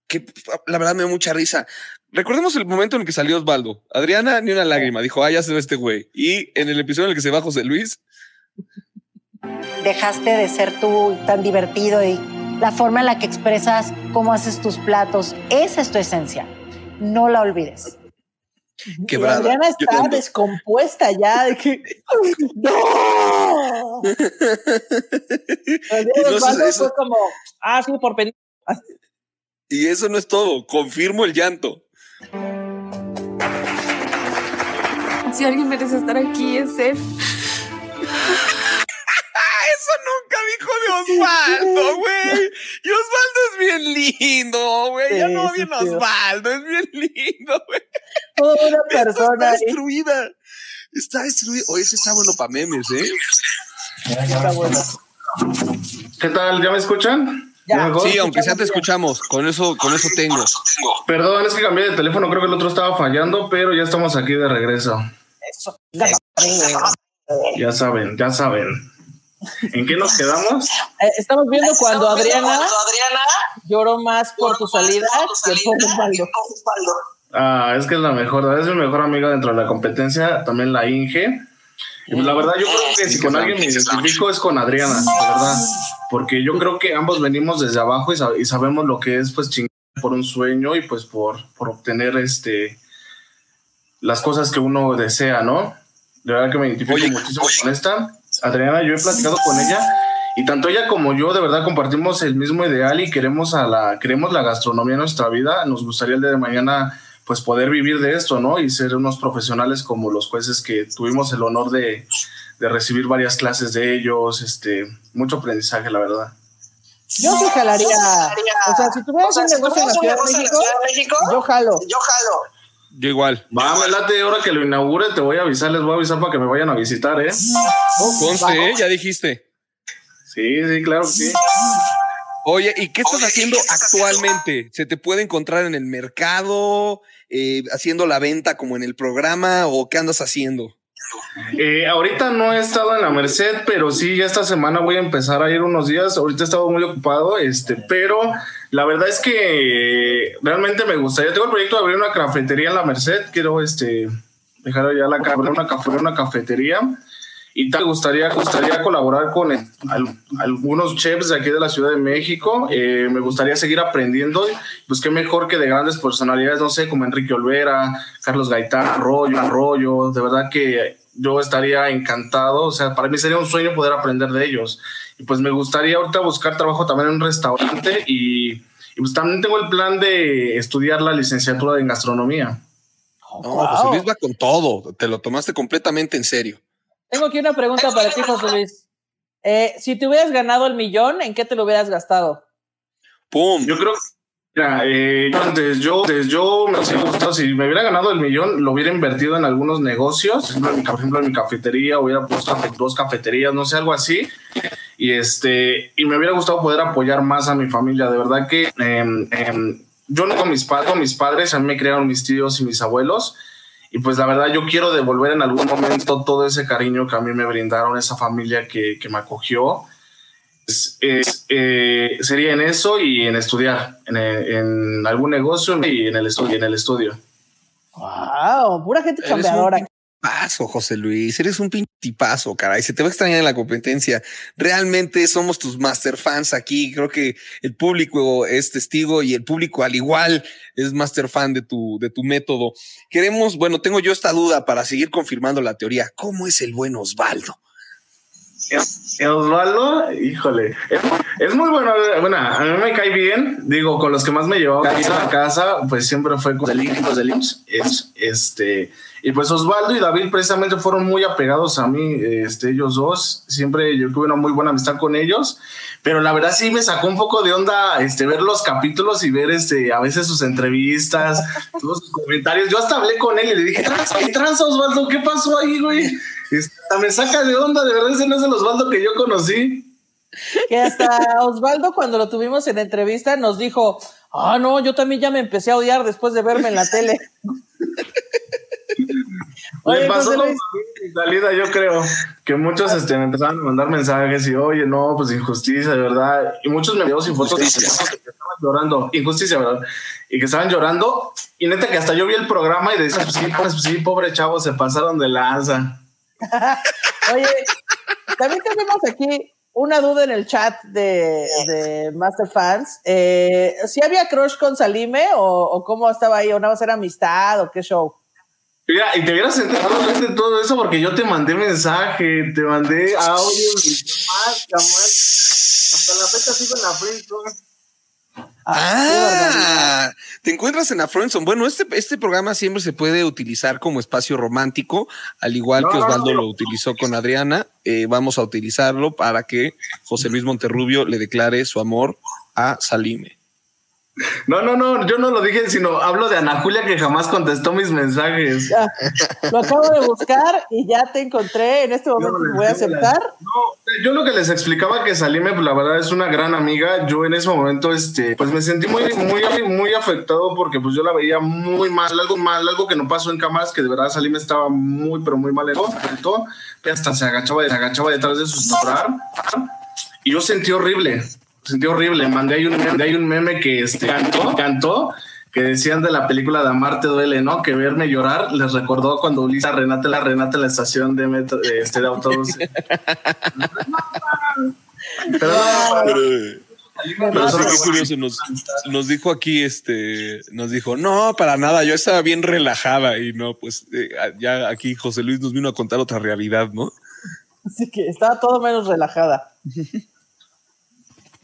que la verdad me dio mucha risa. Recordemos el momento en el que salió Osvaldo. Adriana, ni una lágrima, dijo, ah, ya se ve este güey. Y en el episodio en el que se va José Luis,
Dejaste de ser tú tan divertido y la forma en la que expresas cómo haces tus platos, esa es tu esencia. No la olvides.
quebrada.
Adriana está descompuesta ya de que ¡No! Adriana
Y no,
Osvaldo
eso-
fue como, ah, sí, por pendejo.
y eso no es todo, confirmo el llanto.
Si alguien merece estar aquí, es él.
Eso nunca dijo de Osvaldo, güey. Y Osvaldo es bien lindo, güey. Ya no bien
sí.
Osvaldo, es bien lindo, güey.
Toda una persona
Está
ahí.
destruida. Está destruida. Oye, ese está bueno para memes, ¿eh?
Está bueno.
¿Qué tal? ¿Ya me escuchan?
Ya.
Sí, aunque sea te escuchamos. Con eso, con eso tengo.
Perdón, es que cambié de teléfono, creo que el otro estaba fallando, pero ya estamos aquí de regreso.
Eso.
Ya saben, ya saben. ¿En qué nos quedamos?
Eh, estamos viendo cuando Adriana lloró más por tu salida que por Osvaldo.
Ah, es que es la mejor, es mi mejor amiga dentro de la competencia, también la Inge. Y pues, la verdad, yo creo que si con alguien me identifico es con Adriana, la verdad. Porque yo creo que ambos venimos desde abajo y, sab- y sabemos lo que es pues chingar por un sueño y pues por, por obtener este las cosas que uno desea, ¿no? De verdad que me identifico muchísimo con esta. Adriana, yo he platicado con ella y tanto ella como yo de verdad compartimos el mismo ideal y queremos a la queremos la gastronomía en nuestra vida. Nos gustaría el día de mañana pues poder vivir de esto, ¿no? Y ser unos profesionales como los jueces que tuvimos el honor de, de recibir varias clases de ellos, este, mucho aprendizaje, la verdad.
Yo sí jalaría. O sea, si tuvieras un negocio en la Ciudad de México, yo jalo.
Yo jalo.
Yo igual.
Va, me late, ahora que lo inaugure, te voy a avisar, les voy a avisar para que me vayan a visitar, ¿eh?
Conste, ¿eh? ya dijiste.
Sí, sí, claro que sí.
Oye, ¿y qué estás haciendo actualmente? ¿Se te puede encontrar en el mercado, eh, haciendo la venta como en el programa o qué andas haciendo?
Eh, ahorita no he estado en la Merced, pero sí, ya esta semana voy a empezar a ir unos días. Ahorita he estado muy ocupado, este, pero la verdad es que realmente me gustaría. Tengo el proyecto de abrir una cafetería en la Merced. Quiero este, dejar ya la una, una cafetería. Y me gustaría, gustaría colaborar con algunos chefs de aquí de la Ciudad de México. Eh, me gustaría seguir aprendiendo. Pues qué mejor que de grandes personalidades, no sé, como Enrique Olvera, Carlos Gaitán, Arroyo, Arroyo. De verdad que yo estaría encantado. O sea, para mí sería un sueño poder aprender de ellos. Y pues me gustaría ahorita buscar trabajo también en un restaurante. Y, pues también tengo el plan de estudiar la licenciatura en gastronomía.
No, José Luis va con todo. Te lo tomaste completamente en serio.
Tengo aquí una pregunta para ti, José Luis. Eh, si te hubieras ganado el millón, ¿en qué te lo hubieras gastado?
¡Pum!
Yo creo que, mira, eh, yo antes yo, antes yo me hubiera gustado, si me hubiera ganado el millón, lo hubiera invertido en algunos negocios, por ejemplo, en mi, por ejemplo, en mi cafetería, hubiera puesto dos cafeterías, no sé, algo así. Y este, y me hubiera gustado poder apoyar más a mi familia. De verdad que em, em, yo no con mis padres, con mis padres, a mí me criaron mis tíos y mis abuelos. Y pues la verdad yo quiero devolver en algún momento todo ese cariño que a mí me brindaron, esa familia que, que me acogió. Es- es, eh, sería en eso y en estudiar, en, en algún negocio y en el estudio. En el estudio.
Wow, pura gente
Eres Paso, José Luis, eres un pinche tipazo, caray. Se te va a extrañar en la competencia. Realmente somos tus master fans aquí. Creo que el público es testigo y el público al igual es master fan de tu, de tu método. Queremos, bueno, tengo yo esta duda para seguir confirmando la teoría. ¿Cómo es el buen Osvaldo?
Osvaldo, híjole, es, es muy bueno. Bueno, a mí me cae bien. Digo, con los que más me llevaba a la casa, pues siempre fue con el hijos del IMSS. Es, este, y pues Osvaldo y David precisamente fueron muy apegados a mí, este, ellos dos. Siempre yo tuve una muy buena amistad con ellos. Pero la verdad sí me sacó un poco de onda este, ver los capítulos y ver este, a veces sus entrevistas, todos sus comentarios. Yo hasta hablé con él y le dije, "Trans- ¿qué tranza, Osvaldo? ¿Qué pasó ahí, güey? Hasta me saca de onda, de verdad, ese no es el Osvaldo que yo conocí.
Que hasta Osvaldo, cuando lo tuvimos en entrevista, nos dijo: Ah, no, yo también ya me empecé a odiar después de verme en la tele.
Le
Oye,
pasó
José Luis.
salida, yo creo, que muchos este, me empezaron a mandar mensajes y, oye, no, pues injusticia, de verdad. Y muchos me enviaron sin fotos que estaban llorando, injusticia, ¿verdad? Y que estaban llorando. Y neta que hasta yo vi el programa y decía, pues sí, pues sí, pobre chavo, se pasaron de lanza.
Oye, también tenemos aquí una duda en el chat de, de Master Fans. Eh, ¿Si había crush con Salime o, o cómo estaba ahí? ¿O nada más era amistad o qué show?
Mira, y te hubieras enterado de todo eso porque yo te mandé mensaje, te mandé audios y jamás, jamás. Hasta la fecha sigo en la friendzone.
Ah, te encuentras en la Friendzone. Bueno, este, este programa siempre se puede utilizar como espacio romántico, al igual que
No,
Osvaldo
no.
lo utilizó con Adriana. Eh, vamos a utilizarlo para que José Luis Monterrubio le declare su amor a Salime.
No, no, no, yo no lo dije, sino hablo de Ana Julia que jamás contestó mis mensajes.
Ya, lo acabo de buscar y ya te encontré. En este momento te voy a aceptar.
Yo lo que les explicaba que Salime, pues la verdad es una gran amiga. Yo en ese momento, este, pues me sentí muy, muy, muy afectado porque pues yo la veía muy mal, algo mal, algo que no pasó en cámaras, que de verdad Salime estaba muy, pero muy mal todo. Que hasta se agachaba, se agachaba detrás de su celular. Y yo sentí horrible, sentí horrible. Mandé ahí un, mandé ahí un meme que este, cantó, cantó, que decían de la película de Amarte duele, ¿no? Que verme llorar les recordó cuando Ulisa Renate la Renate en la estación de metro, de, este, de autobús. Pero no,
Pero, pero sí, qué curioso, nos, nos dijo aquí, este, nos dijo, no, para nada, yo estaba bien relajada y no, pues eh, ya aquí José Luis nos vino a contar otra realidad, ¿no?
Así que estaba todo menos relajada.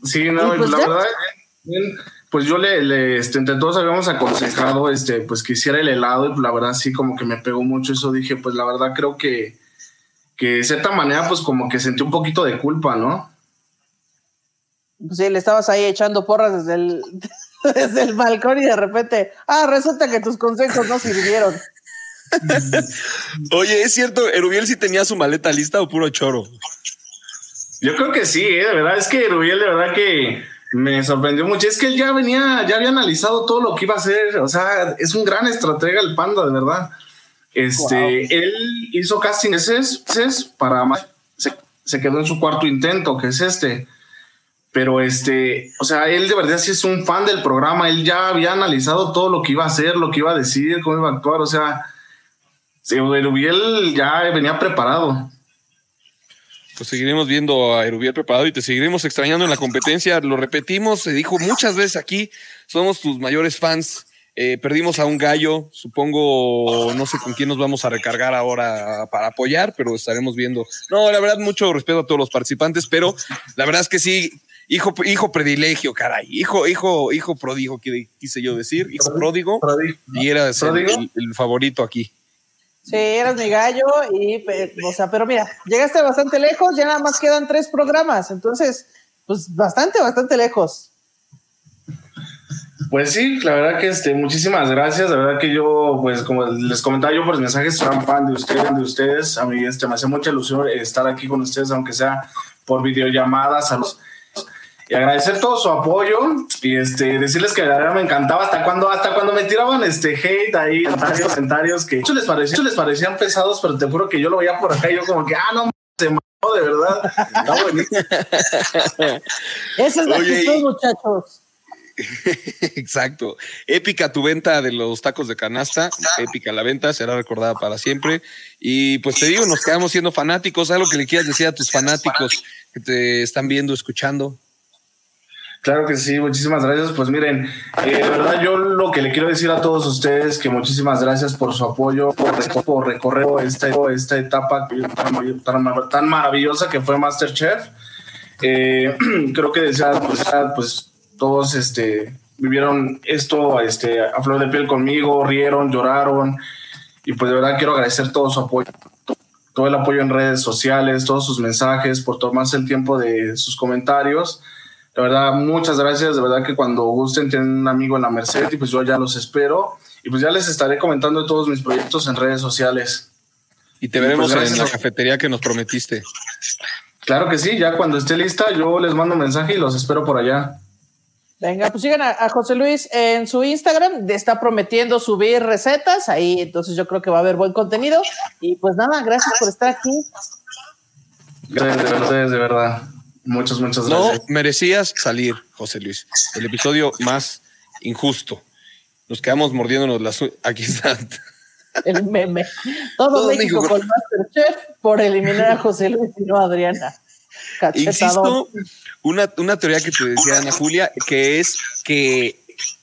Sí, no,
pues
la
ya.
verdad, pues yo le, le, este, entre todos habíamos aconsejado, este, pues que hiciera el helado y pues, la verdad sí como que me pegó mucho eso, dije, pues la verdad creo que, que de cierta manera pues como que sentí un poquito de culpa, ¿no?
Pues sí, le estabas ahí echando porras desde el, desde el balcón y de repente, ah, resulta que tus consejos no sirvieron.
Oye, es cierto, Erubiel sí tenía su maleta lista o puro choro.
Yo creo que sí, ¿eh? de verdad es que Rubiel de verdad que me sorprendió mucho, es que él ya venía, ya había analizado todo lo que iba a hacer, o sea, es un gran estratega el panda, de verdad. Este,
Wow.
él hizo casting meses meses para más, se, se quedó en su cuarto intento, que es este. Pero este, o sea, él de verdad sí es un fan del programa, él ya había analizado todo lo que iba a hacer, lo que iba a decir, cómo iba a actuar, o sea, Rubiel ya venía preparado.
Pues seguiremos viendo a Erubiel preparado y te seguiremos extrañando en la competencia. Lo repetimos, se dijo muchas veces aquí, somos tus mayores fans. Eh, perdimos a un gallo, supongo, no sé con quién nos vamos a recargar ahora para apoyar, pero estaremos viendo. No, la verdad, mucho respeto a todos los participantes, pero la verdad es que sí, hijo, hijo predilegio, caray, hijo, hijo, hijo prodigo, quise yo decir, hijo pródigo, y era el- el favorito aquí.
Sí, eras mi gallo y, o sea, pero mira, llegaste bastante lejos, ya nada más quedan tres programas, entonces, pues bastante, bastante lejos.
Pues sí, la verdad que este, muchísimas gracias. La verdad que yo, pues como les comentaba yo por los mensajes, soy un fan de ustedes, de ustedes. A mí este, me hace mucha ilusión estar aquí con ustedes, aunque sea por videollamadas. A los, y agradecer todo su apoyo y este, decirles que la verdad me encantaba hasta cuando, hasta cuando me tiraban este hate ahí, comentarios, comentarios que muchos les, parecía, muchos les parecían pesados, pero te juro que yo lo veía por acá y yo como que, ah, no, se de verdad. Está buenísimo.
Esa es la actitud, muchachos.
Exacto. Épica tu venta de los tacos de canasta. Épica la venta, será recordada para siempre. Y pues te digo, nos quedamos siendo fanáticos. Algo que le quieras decir a tus fanáticos que te están viendo, escuchando.
Claro que sí, muchísimas gracias. Pues miren, eh, de verdad yo lo que le quiero decir a todos ustedes que muchísimas gracias por su apoyo, por, por recorrer esta, esta etapa tan, tan- tan maravillosa que fue Masterchef. Eh, creo que pues, todos este, vivieron esto este, a flor de piel conmigo, rieron, lloraron y pues de verdad quiero agradecer todo su apoyo todo el apoyo en redes sociales, todos sus mensajes, por tomarse el tiempo de sus comentarios. De verdad, muchas gracias. De verdad que cuando gusten tienen un amigo en la Merced y pues yo ya los espero. Y pues ya les estaré comentando todos mis proyectos en redes sociales.
Y te
pues,
veremos en la cafetería que nos prometiste.
Claro que sí, ya cuando esté lista yo les mando un mensaje y los espero por allá.
Venga, pues sigan a, a José Luis en su Instagram, está prometiendo subir recetas, ahí entonces yo creo que va a haber buen contenido. Y pues nada, gracias por estar aquí.
Gracias de ustedes, de verdad. Muchas, muchas
No
gracias.
merecías salir, José Luis. El episodio más injusto. Nos quedamos mordiéndonos las Aquí está.
El meme. Todo,
Todo
México
México.
con Masterchef por eliminar a José Luis y no a Adriana. Cachetador.
Insisto, una, una teoría que te decía Ana Julia, que es que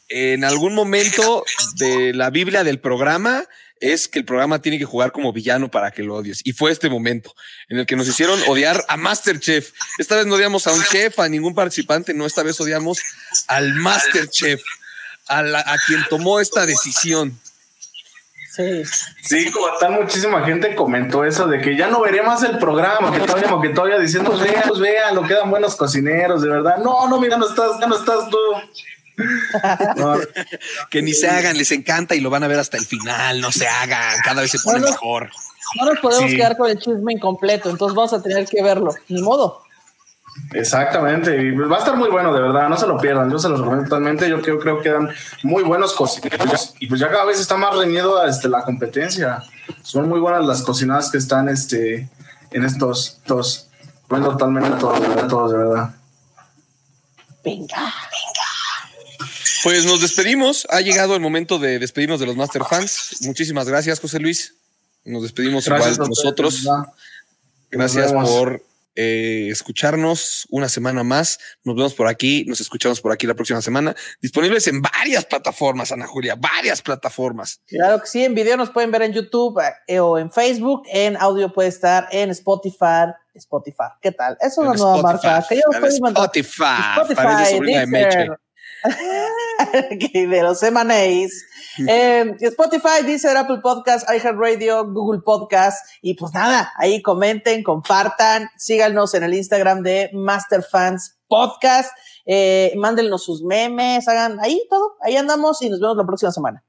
en algún momento de la Biblia del programa es que el programa tiene que jugar como villano para que lo odies. Y fue este momento en el que nos hicieron odiar a Masterchef. Esta vez no odiamos a un chef, a ningún participante, no, esta vez odiamos al Masterchef, a, la- a quien tomó esta decisión.
Sí.
Sí, como tal, muchísima gente comentó eso de que ya no veré más el programa, que todavía, que todavía diciendo, vean, vean, lo quedan buenos cocineros, de verdad. No, no, mira, no estás, ya no estás tú. No,
Que ni se hagan, les encanta y lo van a ver hasta el final, no se hagan, cada vez se pone mejor.
No nos podemos
Sí.
quedar con el chisme incompleto, entonces vamos a tener que verlo. Ni modo.
Exactamente, y pues va a estar muy bueno, de verdad, no se lo pierdan, yo se los recomiendo totalmente, yo creo, creo que quedan muy buenos cocineros y pues ya cada vez está más reñido este, la competencia, son muy buenas las cocinadas que están este, en estos, estos, bueno, totalmente todos, de verdad, todos, de verdad.
Venga.
Pues nos despedimos. Ha llegado el momento de despedirnos de los Master Fans. Muchísimas gracias, José Luis. Nos despedimos
Gracias
igual nosotros. Gracias
Nos
por eh, escucharnos una semana más. Nos vemos por aquí, nos escuchamos por aquí la próxima semana. Disponibles en varias plataformas, Ana Julia, varias plataformas.
Claro que sí, en video nos pueden ver en YouTube eh, o en Facebook, en audio puede estar en Spotify. Spotify, ¿qué tal? Es una nueva
Spotify,
marca. que yo estoy mandando-
Spotify, parece sobrina de
los M&A's. Eh, Spotify, Deezer, Apple Podcast, iHeartRadio, Google Podcast. Y pues nada, ahí comenten, compartan, síganos en el Instagram de Masterfans Podcast. Eh, sus memes, hagan ahí todo. Ahí andamos y nos vemos la próxima semana.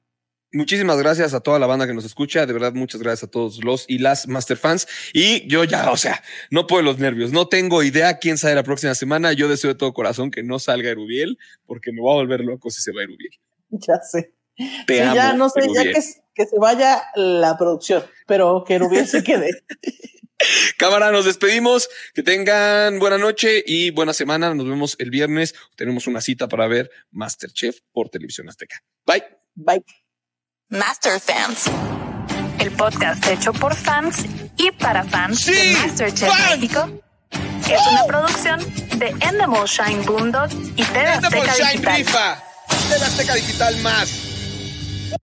Muchísimas gracias a toda la banda que nos escucha. De verdad, muchas gracias a todos los y las Master Fans. Y yo ya, o sea, no puedo los nervios. No tengo idea quién sale la próxima semana. Yo deseo de todo corazón que no salga Erubiel, porque me voy a volver loco si se va Erubiel.
Ya sé.
Te
Sí,
amo.
ya no sé, ya
Erubiel.
que, que se vaya la producción, pero que Rubiel se quede.
Cámara, nos despedimos. Que tengan buena noche y buena semana. Nos vemos el viernes. Tenemos una cita para ver Masterchef por Televisión Azteca. Bye.
Bye.
Master Fans. El podcast hecho por fans y para fans de Masterchef México. Que es una producción de Endemol Shine Boondog y TV
Endemol
Azteca
Shine
Digital.
rifa. TV Azteca Digital más.